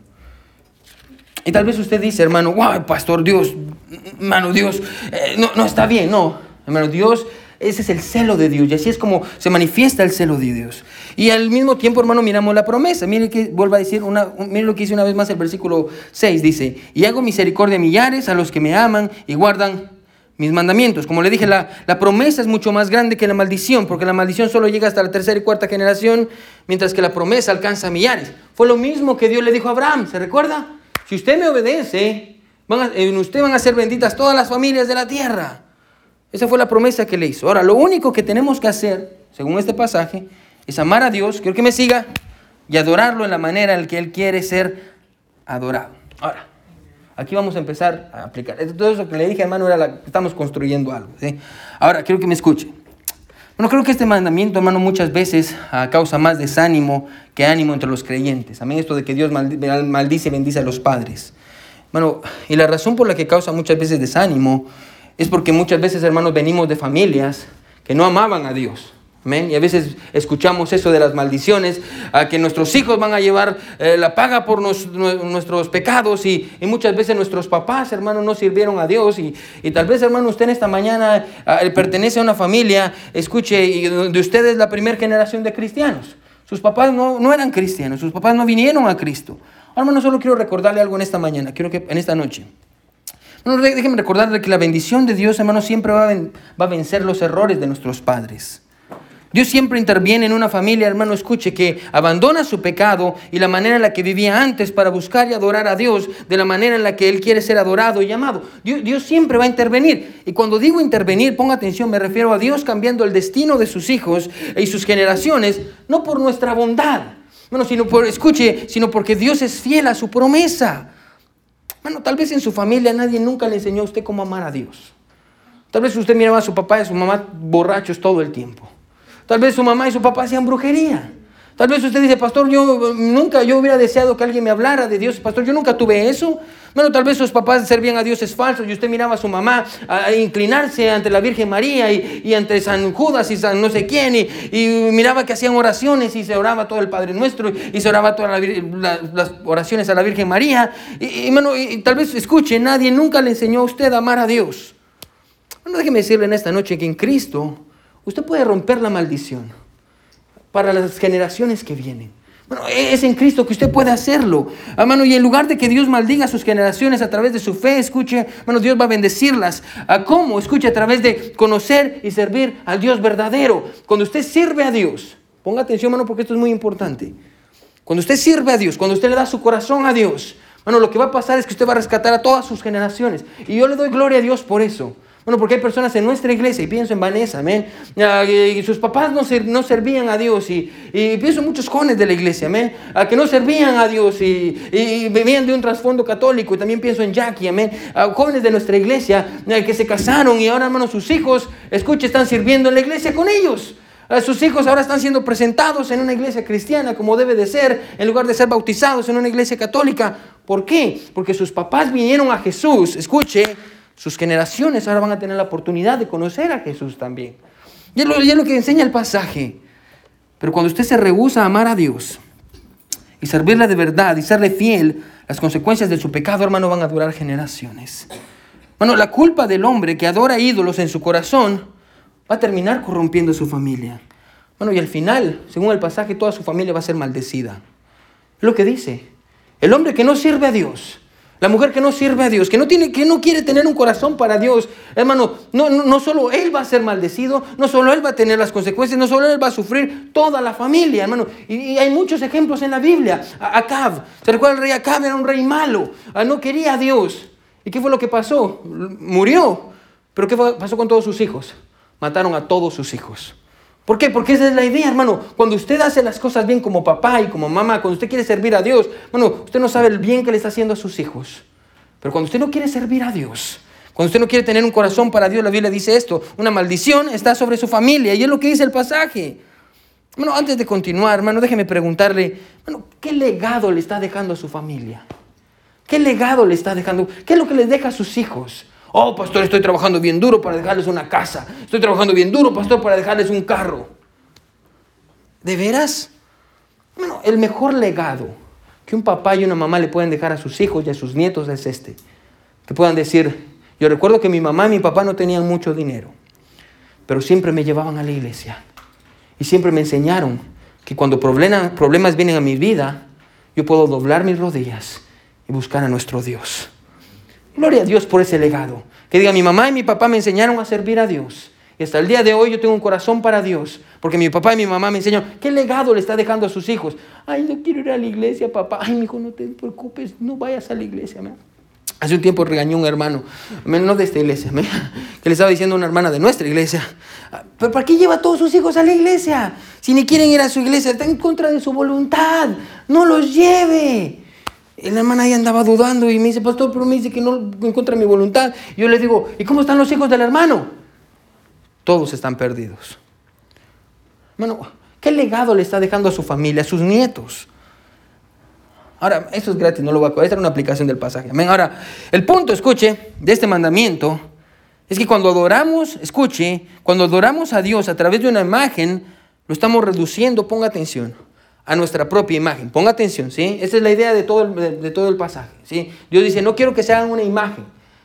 Y tal vez usted dice, hermano, wow, pastor Dios, hermano Dios, eh, no, no está bien, no. Hermano Dios, ese es el celo de Dios y así es como se manifiesta el celo de Dios. Y al mismo tiempo, hermano, miramos la promesa. Mire que vuelva a decir, una, mire lo que dice una vez más el versículo 6, dice, y hago misericordia a millares a los que me aman y guardan mis mandamientos. Como le dije, la, la, promesa es mucho más grande que la maldición, porque la maldición solo llega hasta la tercera y cuarta generación, mientras que la promesa alcanza a millares. Fue lo mismo que Dios le dijo a Abraham, ¿se recuerda? Si usted me obedece, van en usted van a ser benditas todas las familias de la tierra. Esa fue la promesa que le hizo. Ahora, lo único que tenemos que hacer, según este pasaje, es amar a Dios, quiero que me siga, y adorarlo en la manera en la que Él quiere ser adorado. Ahora, aquí vamos a empezar a aplicar. Todo eso que le dije, hermano, era la, estamos construyendo algo. Ahora, quiero que me escuche. Bueno, creo que este mandamiento, hermano, muchas veces ah, causa más desánimo que ánimo entre los creyentes. Amén, esto de que Dios maldice y bendice a los padres. Bueno, y la razón por la que causa muchas veces desánimo es porque muchas veces, hermanos, venimos de familias que no amaban a Dios. Amén. Y a veces escuchamos eso de las maldiciones, a que nuestros hijos van a llevar eh, la paga por nuestros pecados y, muchas veces nuestros papás, hermanos, no sirvieron a Dios. Y, tal vez, hermano, usted en esta mañana pertenece a una familia, escuche, y de usted es la primera generación de cristianos. Sus papás no, no eran cristianos, sus papás no vinieron a Cristo. Hermano, solo quiero recordarle algo en esta mañana, quiero que en esta noche. Bueno, déjenme recordarle que la bendición de Dios, hermano, siempre va a, vencer los errores de nuestros padres. Dios siempre interviene en una familia, hermano, escuche, que abandona su pecado y la manera en la que vivía antes para buscar y adorar a Dios de la manera en la que Él quiere ser adorado y amado. Dios, Dios, siempre va a intervenir. Y cuando digo intervenir, ponga atención, me refiero a Dios cambiando el destino de sus hijos y sus generaciones, no por nuestra bondad, bueno, sino por, escuche, sino porque Dios es fiel a su promesa. Bueno, tal vez en su familia nadie nunca le enseñó a usted cómo amar a Dios. Tal vez usted miraba a su papá y a su mamá borrachos todo el tiempo. Tal vez su mamá y su papá hacían brujería. Tal vez usted dice, pastor, yo nunca, yo hubiera deseado que alguien me hablara de Dios. Pastor, yo nunca tuve eso. Bueno, tal vez sus papás servían a dioses falsos y usted miraba a su mamá a inclinarse ante la Virgen María y, ante San Judas y San no sé quién y, miraba que hacían oraciones y se oraba todo el Padre Nuestro y se oraba todas las oraciones a la Virgen María. Y, bueno, y tal vez escuche, nadie nunca le enseñó a usted a amar a Dios. Bueno, déjeme decirle en esta noche que en Cristo usted puede romper la maldición para las generaciones que vienen. Bueno, es en Cristo que usted puede hacerlo. Hermano, y en lugar de que Dios maldiga a sus generaciones a través de su fe, escuche, bueno, Dios va a bendecirlas. ¿A cómo? Escuche, a través de conocer y servir al Dios verdadero. Cuando usted sirve a Dios, ponga atención, hermano, porque esto es muy importante. Cuando usted sirve a Dios, cuando usted le da su corazón a Dios, bueno, lo que va a pasar es que usted va a rescatar a todas sus generaciones. Y yo le doy gloria a Dios por eso. Bueno, porque hay personas en nuestra iglesia, y pienso en Vanessa, amén, y sus papás no, no servían a Dios, y, pienso en muchos jóvenes de la iglesia, amén, a que no servían a Dios y, y vivían de un trasfondo católico, y también pienso en Jackie, amén, a jóvenes de nuestra iglesia que se casaron y ahora, hermano, sus hijos, escuche, están sirviendo en la iglesia con ellos. Sus hijos ahora están siendo presentados en una iglesia cristiana como debe de ser, en lugar de ser bautizados en una iglesia católica. ¿Por qué? Porque sus papás vinieron a Jesús, escuche, sus generaciones ahora van a tener la oportunidad de conocer a Jesús también. Y es lo, que enseña el pasaje. Pero cuando usted se rehúsa a amar a Dios y servirle de verdad y serle fiel, las consecuencias de su pecado, hermano, van a durar generaciones. Bueno, la culpa del hombre que adora ídolos en su corazón va a terminar corrompiendo su familia. Bueno, y al final, según el pasaje, toda su familia va a ser maldecida. Es lo que dice. El hombre que no sirve a Dios la mujer que no sirve a Dios, que no, tiene, que no quiere tener un corazón para Dios, hermano, no, no, solo él va a ser maldecido, no solo él va a tener las consecuencias, no solo él va a sufrir, toda la familia, hermano. Y, hay muchos ejemplos en la Biblia. Acab, ¿se recuerda el rey Acab? Era un rey malo, ah, no quería a Dios. ¿Y qué fue lo que pasó? Murió. ¿Pero qué pasó con todos sus hijos? Mataron a todos sus hijos. ¿Por qué? Porque esa es la idea, hermano. Cuando usted hace las cosas bien como papá y como mamá, cuando usted quiere servir a Dios, bueno, usted no sabe el bien que le está haciendo a sus hijos. Pero cuando usted no quiere servir a Dios, cuando usted no quiere tener un corazón para Dios, la Biblia dice esto, una maldición está sobre su familia y es lo que dice el pasaje. Bueno, antes de continuar, hermano, déjeme preguntarle, ¿qué legado le está dejando a su familia? ¿Qué legado le está dejando? ¿Qué es lo que le deja a sus hijos? Oh, pastor, estoy trabajando bien duro para dejarles una casa. Estoy trabajando bien duro, pastor, para dejarles un carro. ¿De veras? Bueno, el mejor legado que un papá y una mamá le pueden dejar a sus hijos y a sus nietos es este. Que puedan decir, yo recuerdo que mi mamá y mi papá no tenían mucho dinero, pero siempre me llevaban a la iglesia. Y siempre me enseñaron que cuando problemas vienen a mi vida, yo puedo doblar mis rodillas y buscar a nuestro Dios. Gloria a Dios por ese legado. Que diga, mi mamá y mi papá me enseñaron a servir a Dios. Y hasta el día de hoy yo tengo un corazón para Dios, porque mi papá y mi mamá me enseñaron, ¿qué legado le está dejando a sus hijos? Ay, no quiero ir a la iglesia, papá. Ay, mi hijo, no te preocupes, no vayas a la iglesia. Hace un tiempo regañó un hermano, no de esta iglesia, que le estaba diciendo una hermana de nuestra iglesia, ¿pero para qué lleva a todos sus hijos a la iglesia? Si ni quieren ir a su iglesia, está en contra de su voluntad, no los lleve. Y la hermana ahí andaba dudando y me dice, pastor, pero me dice que no en contra de mi voluntad. yo le digo, ¿y cómo están los hijos del hermano? todos están perdidos. Bueno, ¿qué legado le está dejando a su familia, a sus nietos? Ahora, eso es gratis, no lo voy a cobrar. Esta es una aplicación del pasaje. Amén. Ahora, el punto, escuche, de este mandamiento es que cuando adoramos, escuche, cuando adoramos a Dios a través de una imagen, lo estamos reduciendo, ponga atención, a nuestra propia imagen. Ponga atención, ¿sí? Esa es la idea de todo el, de, todo el pasaje, ¿sí? Dios dice, no quiero que se hagan una imagen.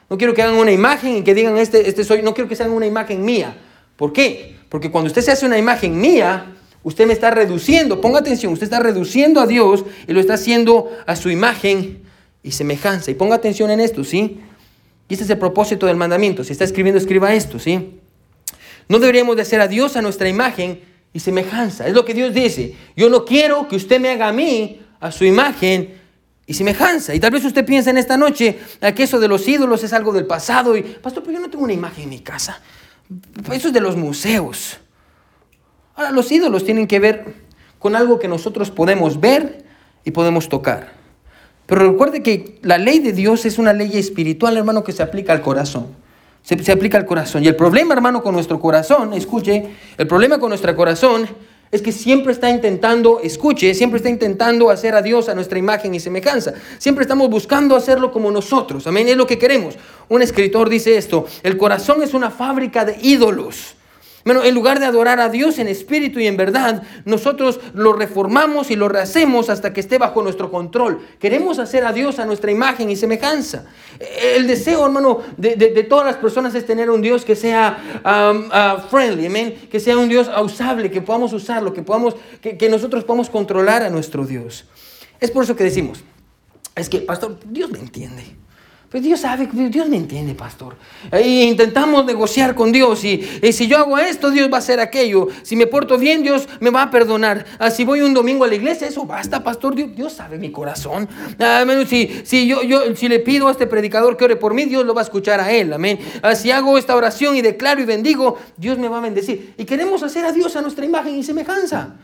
No quiero que hagan una imagen y que digan, este, este soy, no quiero que se hagan una imagen mía. ¿Por qué? Porque cuando usted se hace una imagen mía, usted me está reduciendo, ponga atención, usted está reduciendo a Dios y lo está haciendo a su imagen y semejanza. Y ponga atención en esto, ¿sí? Y este es el propósito del mandamiento. Si está escribiendo, escriba esto, ¿sí? No deberíamos de hacer a Dios a nuestra imagen y semejanza. Es lo que Dios dice. Yo no quiero que usted me haga a mí a su imagen y semejanza. Y tal vez usted piensa en esta noche que eso de los ídolos es algo del pasado. Y, pastor, pero yo no tengo una imagen en mi casa. Eso es de los museos. Ahora, los ídolos tienen que ver con algo que nosotros podemos ver y podemos tocar. Pero recuerde que la ley de Dios es una ley espiritual, hermano, que se aplica al corazón. Se, se aplica al corazón. Y el problema, hermano, con nuestro corazón, escuche, el problema con nuestro corazón es que siempre está intentando, escuche, siempre está intentando hacer a Dios a nuestra imagen y semejanza. Siempre estamos buscando hacerlo como nosotros. Amén, es lo que queremos. Un escritor dice esto, el corazón es una fábrica de ídolos. Bueno, en lugar de adorar a Dios en espíritu y en verdad, nosotros lo reformamos y lo rehacemos hasta que esté bajo nuestro control. Queremos hacer a Dios a nuestra imagen y semejanza. El deseo, hermano, de, todas las personas es tener un Dios que sea um, uh, friendly, amén, que sea un Dios usable, que podamos usarlo, que, podamos, que, que nosotros podamos controlar a nuestro Dios. Es por eso que decimos, es que, pastor, Dios me entiende. Pues Dios sabe, Dios me entiende, pastor. E intentamos negociar con Dios y, si yo hago esto, Dios va a hacer aquello. Si me porto bien, Dios me va a perdonar. Ah, si voy un domingo a la iglesia, eso basta, pastor. Dios, sabe mi corazón. Ah, si, si, yo, yo, si le pido a este predicador que ore por mí, Dios lo va a escuchar a él. Amén. Ah, si hago esta oración y declaro y bendigo, Dios me va a bendecir. Y queremos hacer a Dios a nuestra imagen y semejanza.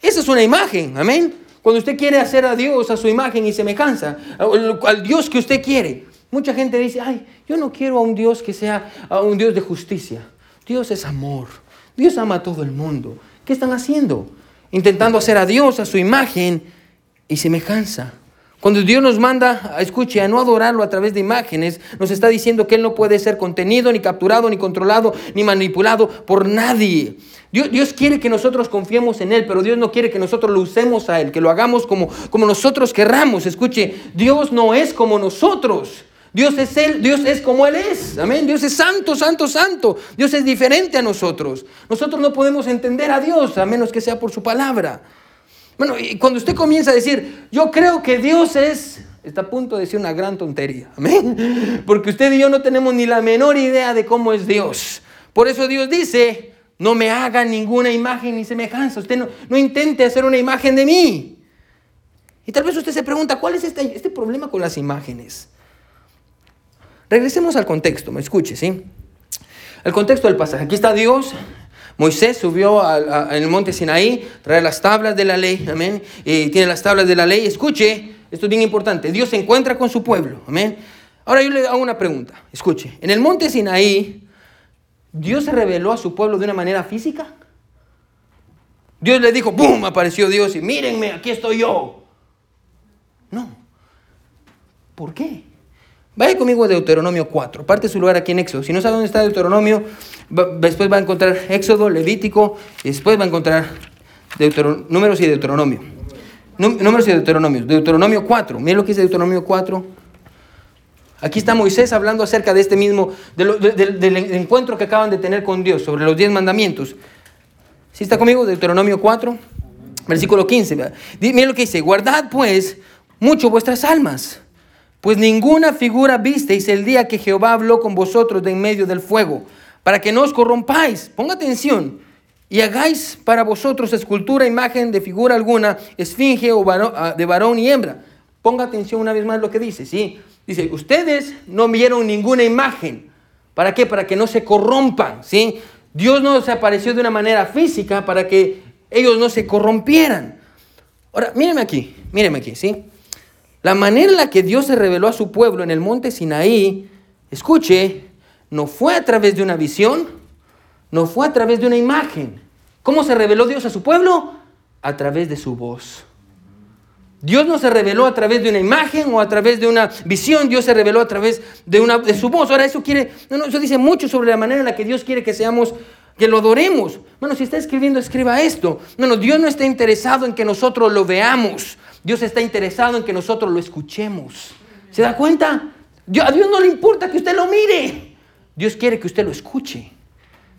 Esa es una imagen. Amén. Cuando usted quiere hacer a Dios a su imagen y semejanza, al Dios que usted quiere. Mucha gente dice, ay, yo no quiero a un Dios que sea a un Dios de justicia. Dios es amor. Dios ama a todo el mundo. ¿Qué están haciendo? Intentando hacer a Dios a su imagen y semejanza. Cuando Dios nos manda, escuche, a no adorarlo a través de imágenes, nos está diciendo que Él no puede ser contenido, ni capturado, ni controlado, ni manipulado por nadie. Dios, Dios, quiere que nosotros confiemos en Él, pero Dios no quiere que nosotros lo usemos a Él, que lo hagamos como, como nosotros querramos. Escuche, Dios no es como nosotros. Dios es Él, Dios es como Él es. Amén. Dios es santo, santo, santo. Dios es diferente a nosotros. Nosotros no podemos entender a Dios a menos que sea por su palabra. Bueno, y cuando usted comienza a decir, yo creo que Dios es, está a punto de decir una gran tontería. Amén. Porque usted y yo no tenemos ni la menor idea de cómo es Dios. Por eso Dios dice, no me haga ninguna imagen ni semejanza. Usted no, no intente hacer una imagen de mí. Y tal vez usted se pregunta, ¿cuál es este, este problema con las imágenes? Regresemos al contexto, me escuche, ¿sí? El contexto del pasaje. Aquí está Dios. Moisés subió al, monte Sinaí, trae las tablas de la ley, amén. Y tiene las tablas de la ley. Escuche, esto es bien importante. Dios se encuentra con su pueblo, amén. Ahora yo le hago una pregunta. Escuche, en el monte Sinaí, ¿Dios se reveló a su pueblo de una manera física? Dios le dijo, ¡pum! Apareció Dios y mírenme, aquí estoy yo. No. ¿Por qué? Vaya conmigo a Deuteronomio 4, parte su lugar aquí en Éxodo. Si no sabe dónde está Deuteronomio, después va a encontrar Éxodo, Levítico, y después va a encontrar Números y Deuteronomio. Números de Deuteronomio. Deuteronomio 4. Miren lo que dice Deuteronomio 4. Aquí está Moisés hablando acerca de este mismo, del encuentro que acaban de tener con Dios sobre los diez mandamientos. ¿Sí está conmigo? Deuteronomio 4, versículo 15. Miren lo que dice, guardad pues mucho vuestras almas, pues ninguna figura visteis el día que Jehová habló con vosotros de en medio del fuego, para que no os corrompáis. Ponga atención. Y hagáis para vosotros escultura, imagen de figura alguna, esfinge o ah, de varón y hembra. Ponga atención una vez más lo que dice, ¿sí? Dice, ustedes no vieron ninguna imagen. ¿Para qué? Para que no se corrompan, ¿sí? Dios no se apareció de una manera física para que ellos no se corrompieran. Ahora, míreme aquí, míreme aquí, ¿sí? La manera en la que Dios se reveló a su pueblo en el monte Sinaí, escuche, no fue a través de una visión, no fue a través de una imagen. ¿Cómo se reveló Dios a su pueblo? A través de su voz. Dios no se reveló a través de una imagen o a través de una visión, Dios se reveló a través de, una, de su voz. Ahora eso quiere, no, no, eso dice mucho sobre la manera en la que Dios quiere que seamos, que lo adoremos. Bueno, si está escribiendo, escriba esto. Bueno, Dios no está interesado en que nosotros lo veamos, Dios está interesado en que nosotros lo escuchemos. ¿Se da cuenta? a Dios no le importa que usted lo mire, Dios quiere que usted lo escuche.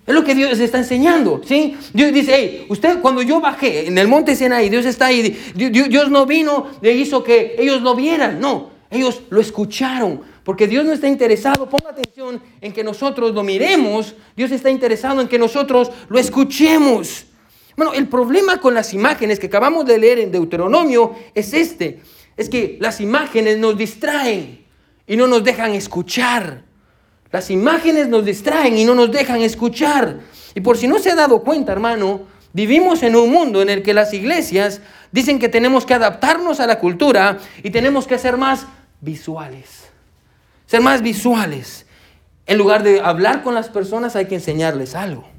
Es lo que Dios está enseñando, ¿sí? Dios dice, hey, usted cuando yo bajé en el monte Sinaí, Dios está ahí, Dios, no vino e hizo que ellos lo vieran, no, ellos lo escucharon, porque Dios no está interesado, ponga atención en que nosotros lo miremos, Dios está interesado en que nosotros lo escuchemos. Bueno, el problema con las imágenes que acabamos de leer en Deuteronomio es este, es que las imágenes nos distraen y no nos dejan escuchar. Las imágenes nos distraen y no nos dejan escuchar. Y por si no se ha dado cuenta, hermano, vivimos en un mundo en el que las iglesias dicen que tenemos que adaptarnos a la cultura y tenemos que ser más visuales. Ser más visuales. En lugar de hablar con las personas hay que enseñarles algo.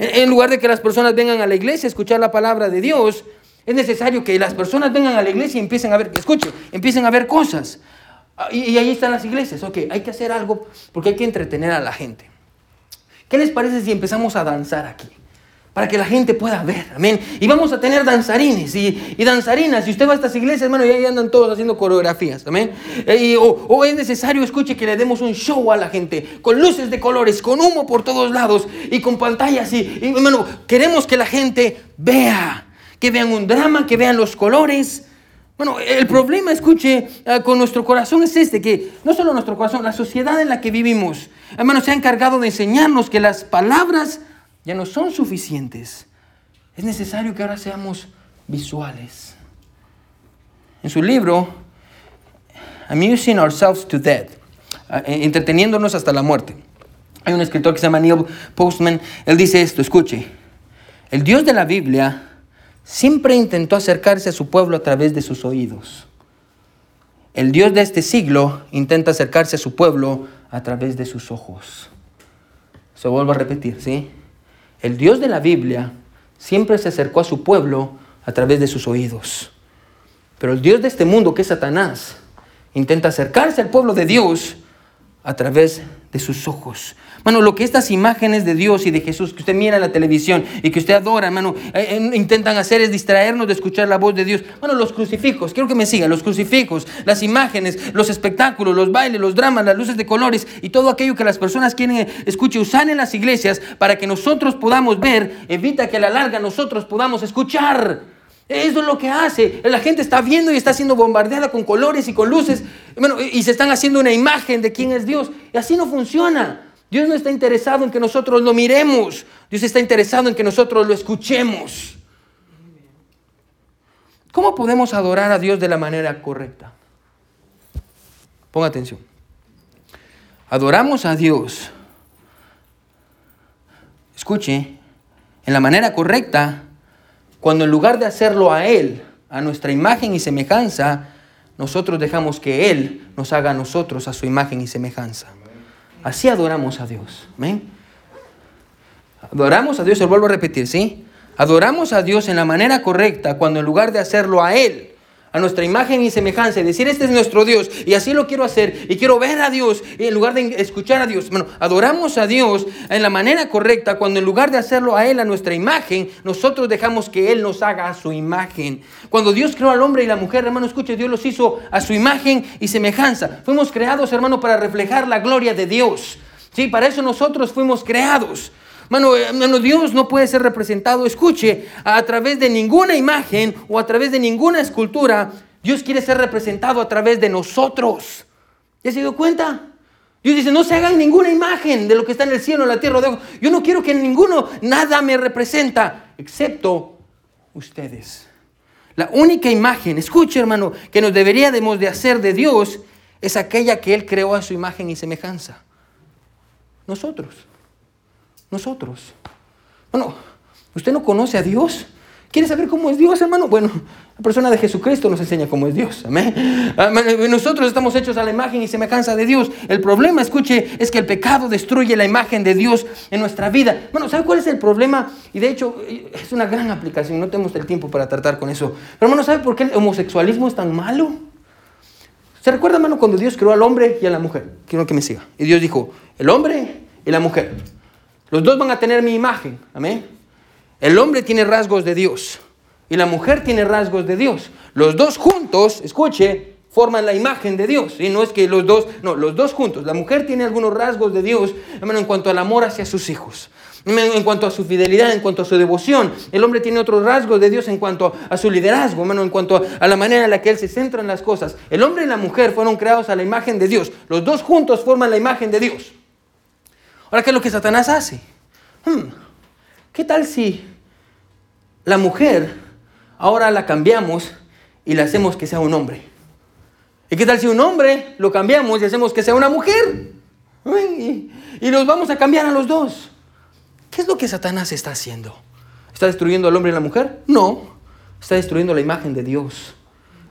En lugar de que las personas vengan a la iglesia a escuchar la palabra de Dios, es necesario que las personas vengan a la iglesia y empiecen a ver, escuchen, empiecen a ver cosas. Ah, y, ahí están las iglesias. Ok, hay que hacer algo porque hay que entretener a la gente. ¿Qué les parece si empezamos a danzar aquí? Para que la gente pueda ver, amén. Y vamos a tener danzarines y, danzarinas. Si usted va a estas iglesias, hermano, y ahí andan todos haciendo coreografías, amén. Eh, o, es necesario, escuche, que le demos un show a la gente, con luces de colores, con humo por todos lados y con pantallas. Y, y hermano, queremos que la gente vea, que vean un drama, que vean los colores. Bueno, el problema, escuche, ah, con nuestro corazón es este, que no solo nuestro corazón, la sociedad en la que vivimos, hermano, se ha encargado de enseñarnos que las palabras ya no son suficientes. Es necesario que ahora seamos visuales. En su libro, Amusing Ourselves to Death, ah, eh, entreteniéndonos hasta la muerte, hay un escritor que se llama Neil Postman, él dice esto, escuche, el Dios de la Biblia siempre intentó acercarse a su pueblo a través de sus oídos. El Dios de este siglo intenta acercarse a su pueblo a través de sus ojos. Se vuelvo a repetir, ¿sí? El Dios de la Biblia siempre se acercó a su pueblo a través de sus oídos. Pero el Dios de este mundo, que es Satanás, intenta acercarse al pueblo de Dios a través de sus ojos. Bueno, lo que estas imágenes de Dios y de Jesús que usted mira en la televisión y que usted adora, hermano, eh, eh, intentan hacer es distraernos de escuchar la voz de Dios. Bueno, los crucifijos, quiero que me sigan, los crucifijos, las imágenes, los espectáculos, los bailes, los dramas, las luces de colores y todo aquello que las personas quieren, eh, escuche, usar en las iglesias para que nosotros podamos ver, evita que a la larga nosotros podamos escuchar. Eso es lo que hace. La gente está viendo y está siendo bombardeada con colores y con luces. Bueno, y se están haciendo una imagen de quién es Dios. Y así no funciona. Dios no está interesado en que nosotros lo miremos. Dios está interesado en que nosotros lo escuchemos. ¿Cómo podemos adorar a Dios de la manera correcta? Ponga atención. Adoramos a Dios. Escuche, en la manera correcta cuando en lugar de hacerlo a Él, a nuestra imagen y semejanza, nosotros dejamos que Él nos haga a nosotros a su imagen y semejanza. Así adoramos a Dios. Adoramos a Dios, lo vuelvo a repetir, ¿sí? Adoramos a Dios en la manera correcta cuando en lugar de hacerlo a Él, a nuestra imagen y semejanza y decir, este es nuestro Dios y así lo quiero hacer y quiero ver a Dios en lugar de escuchar a Dios. Bueno, adoramos a Dios en la manera correcta cuando en lugar de hacerlo a Él, a nuestra imagen, nosotros dejamos que Él nos haga a su imagen. Cuando Dios creó al hombre y la mujer, hermano, escuche, Dios los hizo a su imagen y semejanza. Fuimos creados, hermano, para reflejar la gloria de Dios. Sí, para eso nosotros fuimos creados. Mano, hermano, Dios no puede ser representado, escuche, a través de ninguna imagen o a través de ninguna escultura. Dios quiere ser representado a través de nosotros. ¿Ya se dio cuenta? Dios dice, no se hagan ninguna imagen de lo que está en el cielo, en la tierra. Yo no quiero que ninguno, nada me representa, excepto ustedes. La única imagen, escuche hermano, que nos deberíamos de hacer de Dios es aquella que Él creó a su imagen y semejanza. Nosotros. Nosotros. Bueno, ¿usted no conoce a Dios? ¿Quiere saber cómo es Dios, hermano? Bueno, la persona de Jesucristo nos enseña cómo es Dios. Amén. Nosotros estamos hechos a la imagen y semejanza de Dios. El problema, escuche, es que el pecado destruye la imagen de Dios en nuestra vida. Bueno, ¿sabe cuál es el problema? Y de hecho, es una gran aplicación. No tenemos el tiempo para tratar con eso. Pero, hermano, ¿sabe por qué el homosexualismo es tan malo? ¿Se recuerda, hermano, cuando Dios creó al hombre y a la mujer? Quiero que me siga. Y Dios dijo, el hombre y la mujer. Los dos van a tener mi imagen. Amén. El hombre tiene rasgos de Dios y la mujer tiene rasgos de Dios. Los dos juntos, escuche, forman la imagen de Dios. Y no es que los dos, no, los dos juntos. La mujer tiene algunos rasgos de Dios en cuanto al amor hacia sus hijos. En cuanto a su fidelidad, en cuanto a su devoción, el hombre tiene otros rasgos de Dios en cuanto a su liderazgo, hermano, en cuanto a la manera en la que él se centra en las cosas. El hombre y la mujer fueron creados a la imagen de Dios. Los dos juntos forman la imagen de Dios. Ahora, ¿qué es lo que Satanás hace? Hmm, ¿Qué tal si la mujer ahora la cambiamos y le hacemos que sea un hombre? ¿Y qué tal si un hombre lo cambiamos y hacemos que sea una mujer? Y, y nos vamos a cambiar a los dos. ¿Qué es lo que Satanás está haciendo? ¿Está destruyendo al hombre y la mujer? No, está destruyendo la imagen de Dios.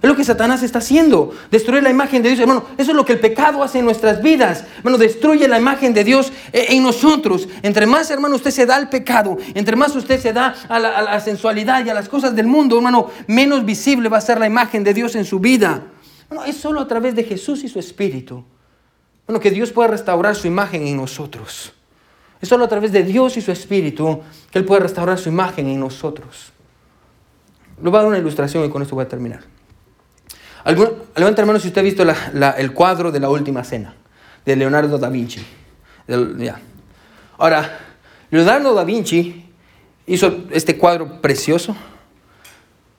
Es lo que Satanás está haciendo, destruir la imagen de Dios. Hermano, eso es lo que el pecado hace en nuestras vidas. Hermano, destruye la imagen de Dios eh, en nosotros. Entre más, hermano, usted se da al pecado, entre más usted se da a la, sensualidad y a las cosas del mundo, hermano, menos visible va a ser la imagen de Dios en su vida. Bueno, es solo a través de Jesús y su Espíritu. Bueno, que Dios pueda restaurar su imagen en nosotros. Es solo a través de Dios y su Espíritu que Él puede restaurar su imagen en nosotros. Le voy a dar una ilustración y con esto voy a terminar. Levanta hermano si usted ha visto el cuadro de la última cena de Leonardo da Vinci. Ahora, Leonardo da Vinci hizo este cuadro precioso.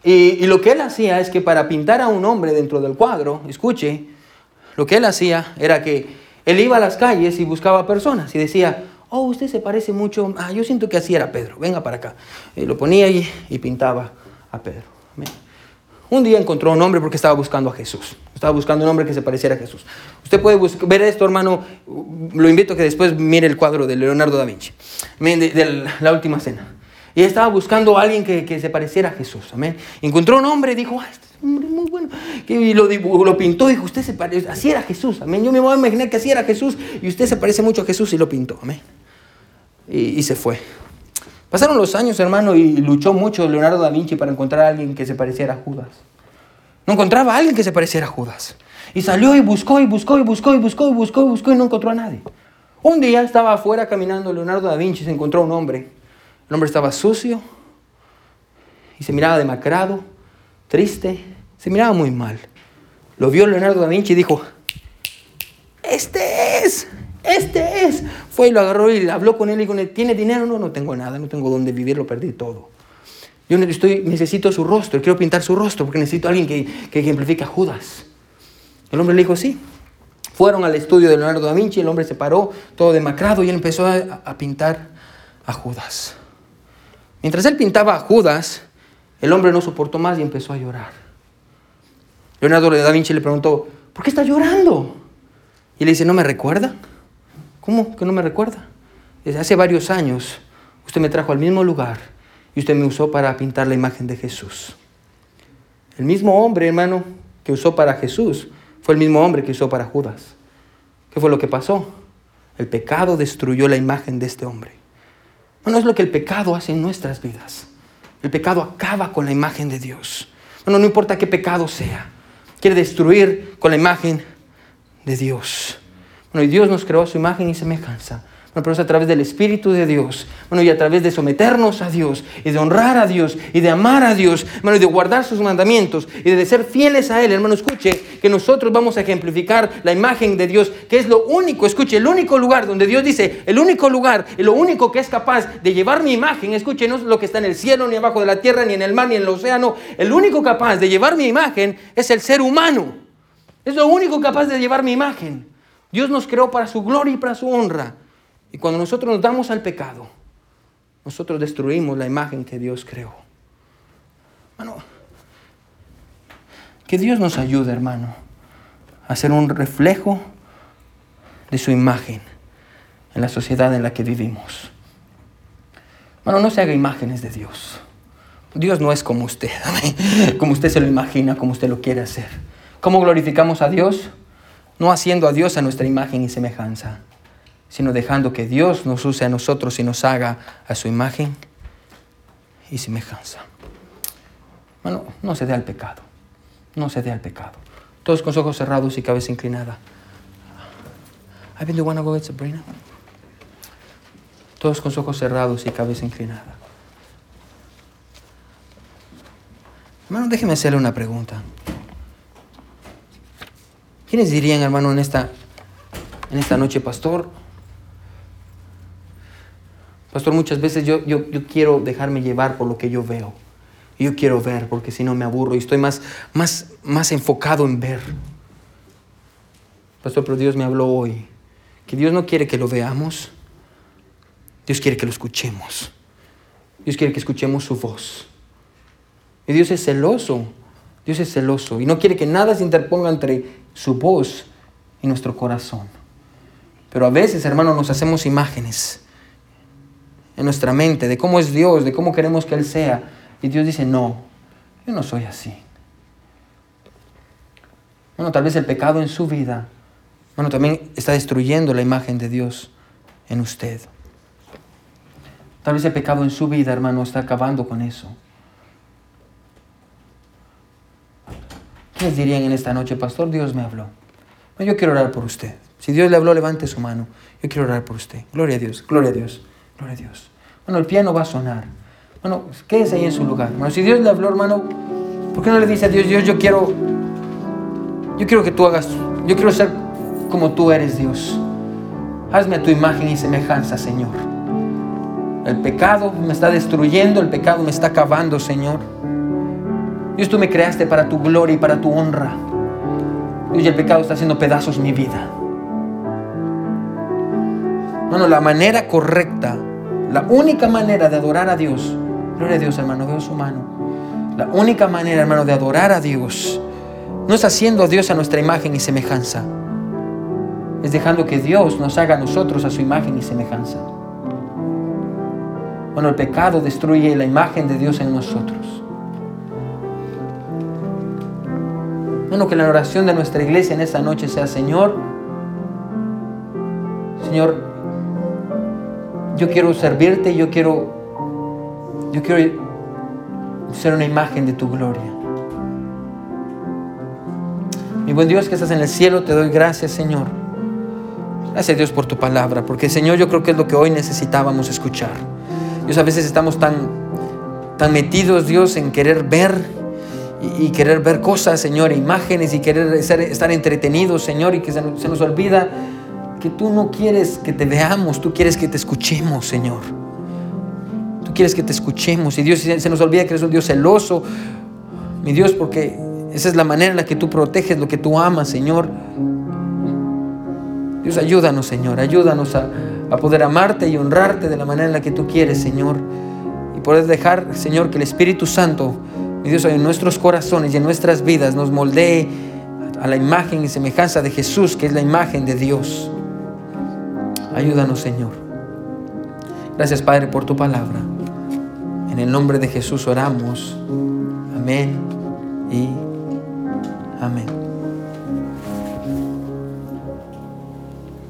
Y, lo que él hacía es que para pintar a un hombre dentro del cuadro, escuche, lo que él hacía era que él iba a las calles y buscaba personas y decía, oh, usted se parece mucho, ah, yo siento que así era Pedro, venga para acá. Y lo ponía ahí y pintaba a Pedro. Un día encontró un hombre porque estaba buscando a Jesús. Estaba buscando un hombre que se pareciera a Jesús. Usted puede ver esto, hermano. Lo invito a que después mire el cuadro de Leonardo da Vinci, de, la última cena. Y estaba buscando a alguien que, se pareciera a Jesús. Amén. Encontró un hombre y dijo, ah, este es hombre muy bueno. Y lo, pintó y dijo, usted se parece, así era Jesús. Amén. Yo me voy a imaginar que así era Jesús y usted se parece mucho a Jesús y lo pintó. Amén. y se fue. Pasaron los años, hermano, y luchó mucho Leonardo da Vinci para encontrar a alguien que se pareciera a Judas. No encontraba a alguien que se pareciera a Judas. Y salió y buscó y buscó y buscó y buscó y buscó y buscó y no encontró a nadie. Un día estaba afuera caminando Leonardo da Vinci y se encontró a un hombre. El hombre estaba sucio y se miraba demacrado, triste, se miraba muy mal. Lo vio Leonardo da Vinci y dijo, este es, este es. Fue y lo agarró y habló con él y con él, ¿tiene dinero? No, no tengo nada, no tengo dónde vivir, lo perdí todo. Yo estoy, necesito su rostro, quiero pintar su rostro porque necesito a alguien que, que ejemplifique a Judas. El hombre le dijo, sí. Fueron al estudio de Leonardo da Vinci, el hombre se paró todo demacrado y él empezó a, a pintar a Judas. Mientras él pintaba a Judas, el hombre no soportó más y empezó a llorar. Leonardo da Vinci le preguntó, ¿por qué está llorando? Y le dice, ¿no me recuerda? ¿Cómo que no me recuerda? Desde hace varios años usted me trajo al mismo lugar y usted me usó para pintar la imagen de Jesús. El mismo hombre, hermano, que usó para Jesús, fue el mismo hombre que usó para Judas. ¿Qué fue lo que pasó? El pecado destruyó la imagen de este hombre. Bueno, es lo que el pecado hace en nuestras vidas. El pecado acaba con la imagen de Dios. Bueno, no importa qué pecado sea. Quiere destruir con la imagen de Dios. Bueno, y Dios nos creó a su imagen y semejanza. Bueno, pero es a través del Espíritu de Dios. Bueno, y a través de someternos a Dios y de honrar a Dios y de amar a Dios, bueno, y de guardar sus mandamientos y de ser fieles a Él. Hermano, escuche que nosotros vamos a ejemplificar la imagen de Dios, que es lo único, escuche, el único lugar donde Dios dice, el único lugar, y lo único que es capaz de llevar mi imagen, escuche, no es lo que está en el cielo, ni abajo de la tierra, ni en el mar, ni en el océano. El único capaz de llevar mi imagen es el ser humano. Es lo único capaz de llevar mi imagen. Dios nos creó para su gloria y para su honra. Y cuando nosotros nos damos al pecado, nosotros destruimos la imagen que Dios creó. Hermano, que Dios nos ayude, hermano, a ser un reflejo de su imagen en la sociedad en la que vivimos. Hermano, no se haga imágenes de Dios. Dios no es como usted, como usted se lo imagina, como usted lo quiere hacer. ¿Cómo glorificamos a Dios? No haciendo a Dios a nuestra imagen y semejanza sino dejando que Dios nos use a nosotros y nos haga a su imagen y semejanza. Bueno, no se dé al pecado, no se dé al pecado. Todos con ojos cerrados y cabeza inclinada. I been wanna go Sabrina. Todos con ojos cerrados y cabeza inclinada. Hermano, déjeme hacerle una pregunta. ¿Quiénes dirían, hermano, en esta, en esta noche, pastor? Pastor, muchas veces yo, yo, quiero dejarme llevar por lo que yo veo. Yo quiero ver porque si no me aburro y estoy más, más, más enfocado en ver. Pastor, pero Dios me habló hoy que Dios no quiere que lo veamos, Dios quiere que lo escuchemos. Dios quiere que escuchemos su voz. Y Dios es celoso, Dios es celoso y no quiere que nada se interponga entre su voz y nuestro corazón. Pero a veces, hermano, nos hacemos imágenes en nuestra mente de cómo es Dios, de cómo queremos que Él sea. Y Dios dice, no, yo no soy así. Bueno, tal vez el pecado en su vida, bueno, también está destruyendo la imagen de Dios en usted. Tal vez el pecado en su vida, hermano, está acabando con eso. ¿Quiénes dirían en esta noche, pastor, Dios me habló? Yo quiero orar por usted. Si Dios le habló, levante su mano. Yo quiero orar por usted. Gloria a Dios, gloria a Dios. Gloria a Dios. Bueno, el piano va a sonar. Bueno, quédese ahí en su lugar. Bueno, si Dios le habló, hermano, ¿por qué no le dice a Dios, Dios, yo quiero, yo quiero que tú hagas, yo quiero ser como tú eres, Dios. Hazme a tu imagen y semejanza, Señor. El pecado me está destruyendo, el pecado me está acabando, Señor. Dios, tú me creaste para tu gloria y para tu honra. Dios, el pecado está haciendo pedazos mi vida. Bueno, la manera correcta, la única manera de adorar a Dios, gloria a Dios, hermano, veo su mano. La única manera, hermano, de adorar a Dios no es haciendo a Dios a nuestra imagen y semejanza, es dejando que Dios nos haga a nosotros a su imagen y semejanza. Bueno, el pecado destruye la imagen de Dios en nosotros. Bueno, que la oración de nuestra iglesia en esta noche sea, Señor, Señor, yo quiero servirte, yo quiero, yo quiero ser una imagen de tu gloria. Mi buen Dios que estás en el cielo, te doy gracias, Señor. Gracias Dios por tu palabra, porque Señor yo creo que es lo que hoy necesitábamos escuchar. Dios, a veces estamos tan, tan metidos, Dios, en querer ver y, querer ver cosas, Señor, imágenes y querer estar, entretenidos, Señor, y que se, se nos olvida que tú no quieres que te veamos, tú quieres que te escuchemos, Señor. Tú quieres que te escuchemos. Y Dios se nos olvida que eres un Dios celoso, mi Dios, porque esa es la manera en la que tú proteges lo que tú amas, Señor. Dios, ayúdanos, Señor, ayúdanos a, a poder amarte y honrarte de la manera en la que tú quieres, Señor. Y poder dejar, Señor, que el Espíritu Santo, mi Dios, en nuestros corazones y en nuestras vidas nos moldee a la imagen y semejanza de Jesús, que es la imagen de Dios. Ayúdanos, Señor. Gracias, Padre, por tu palabra. En el nombre de Jesús oramos. Amén y amén.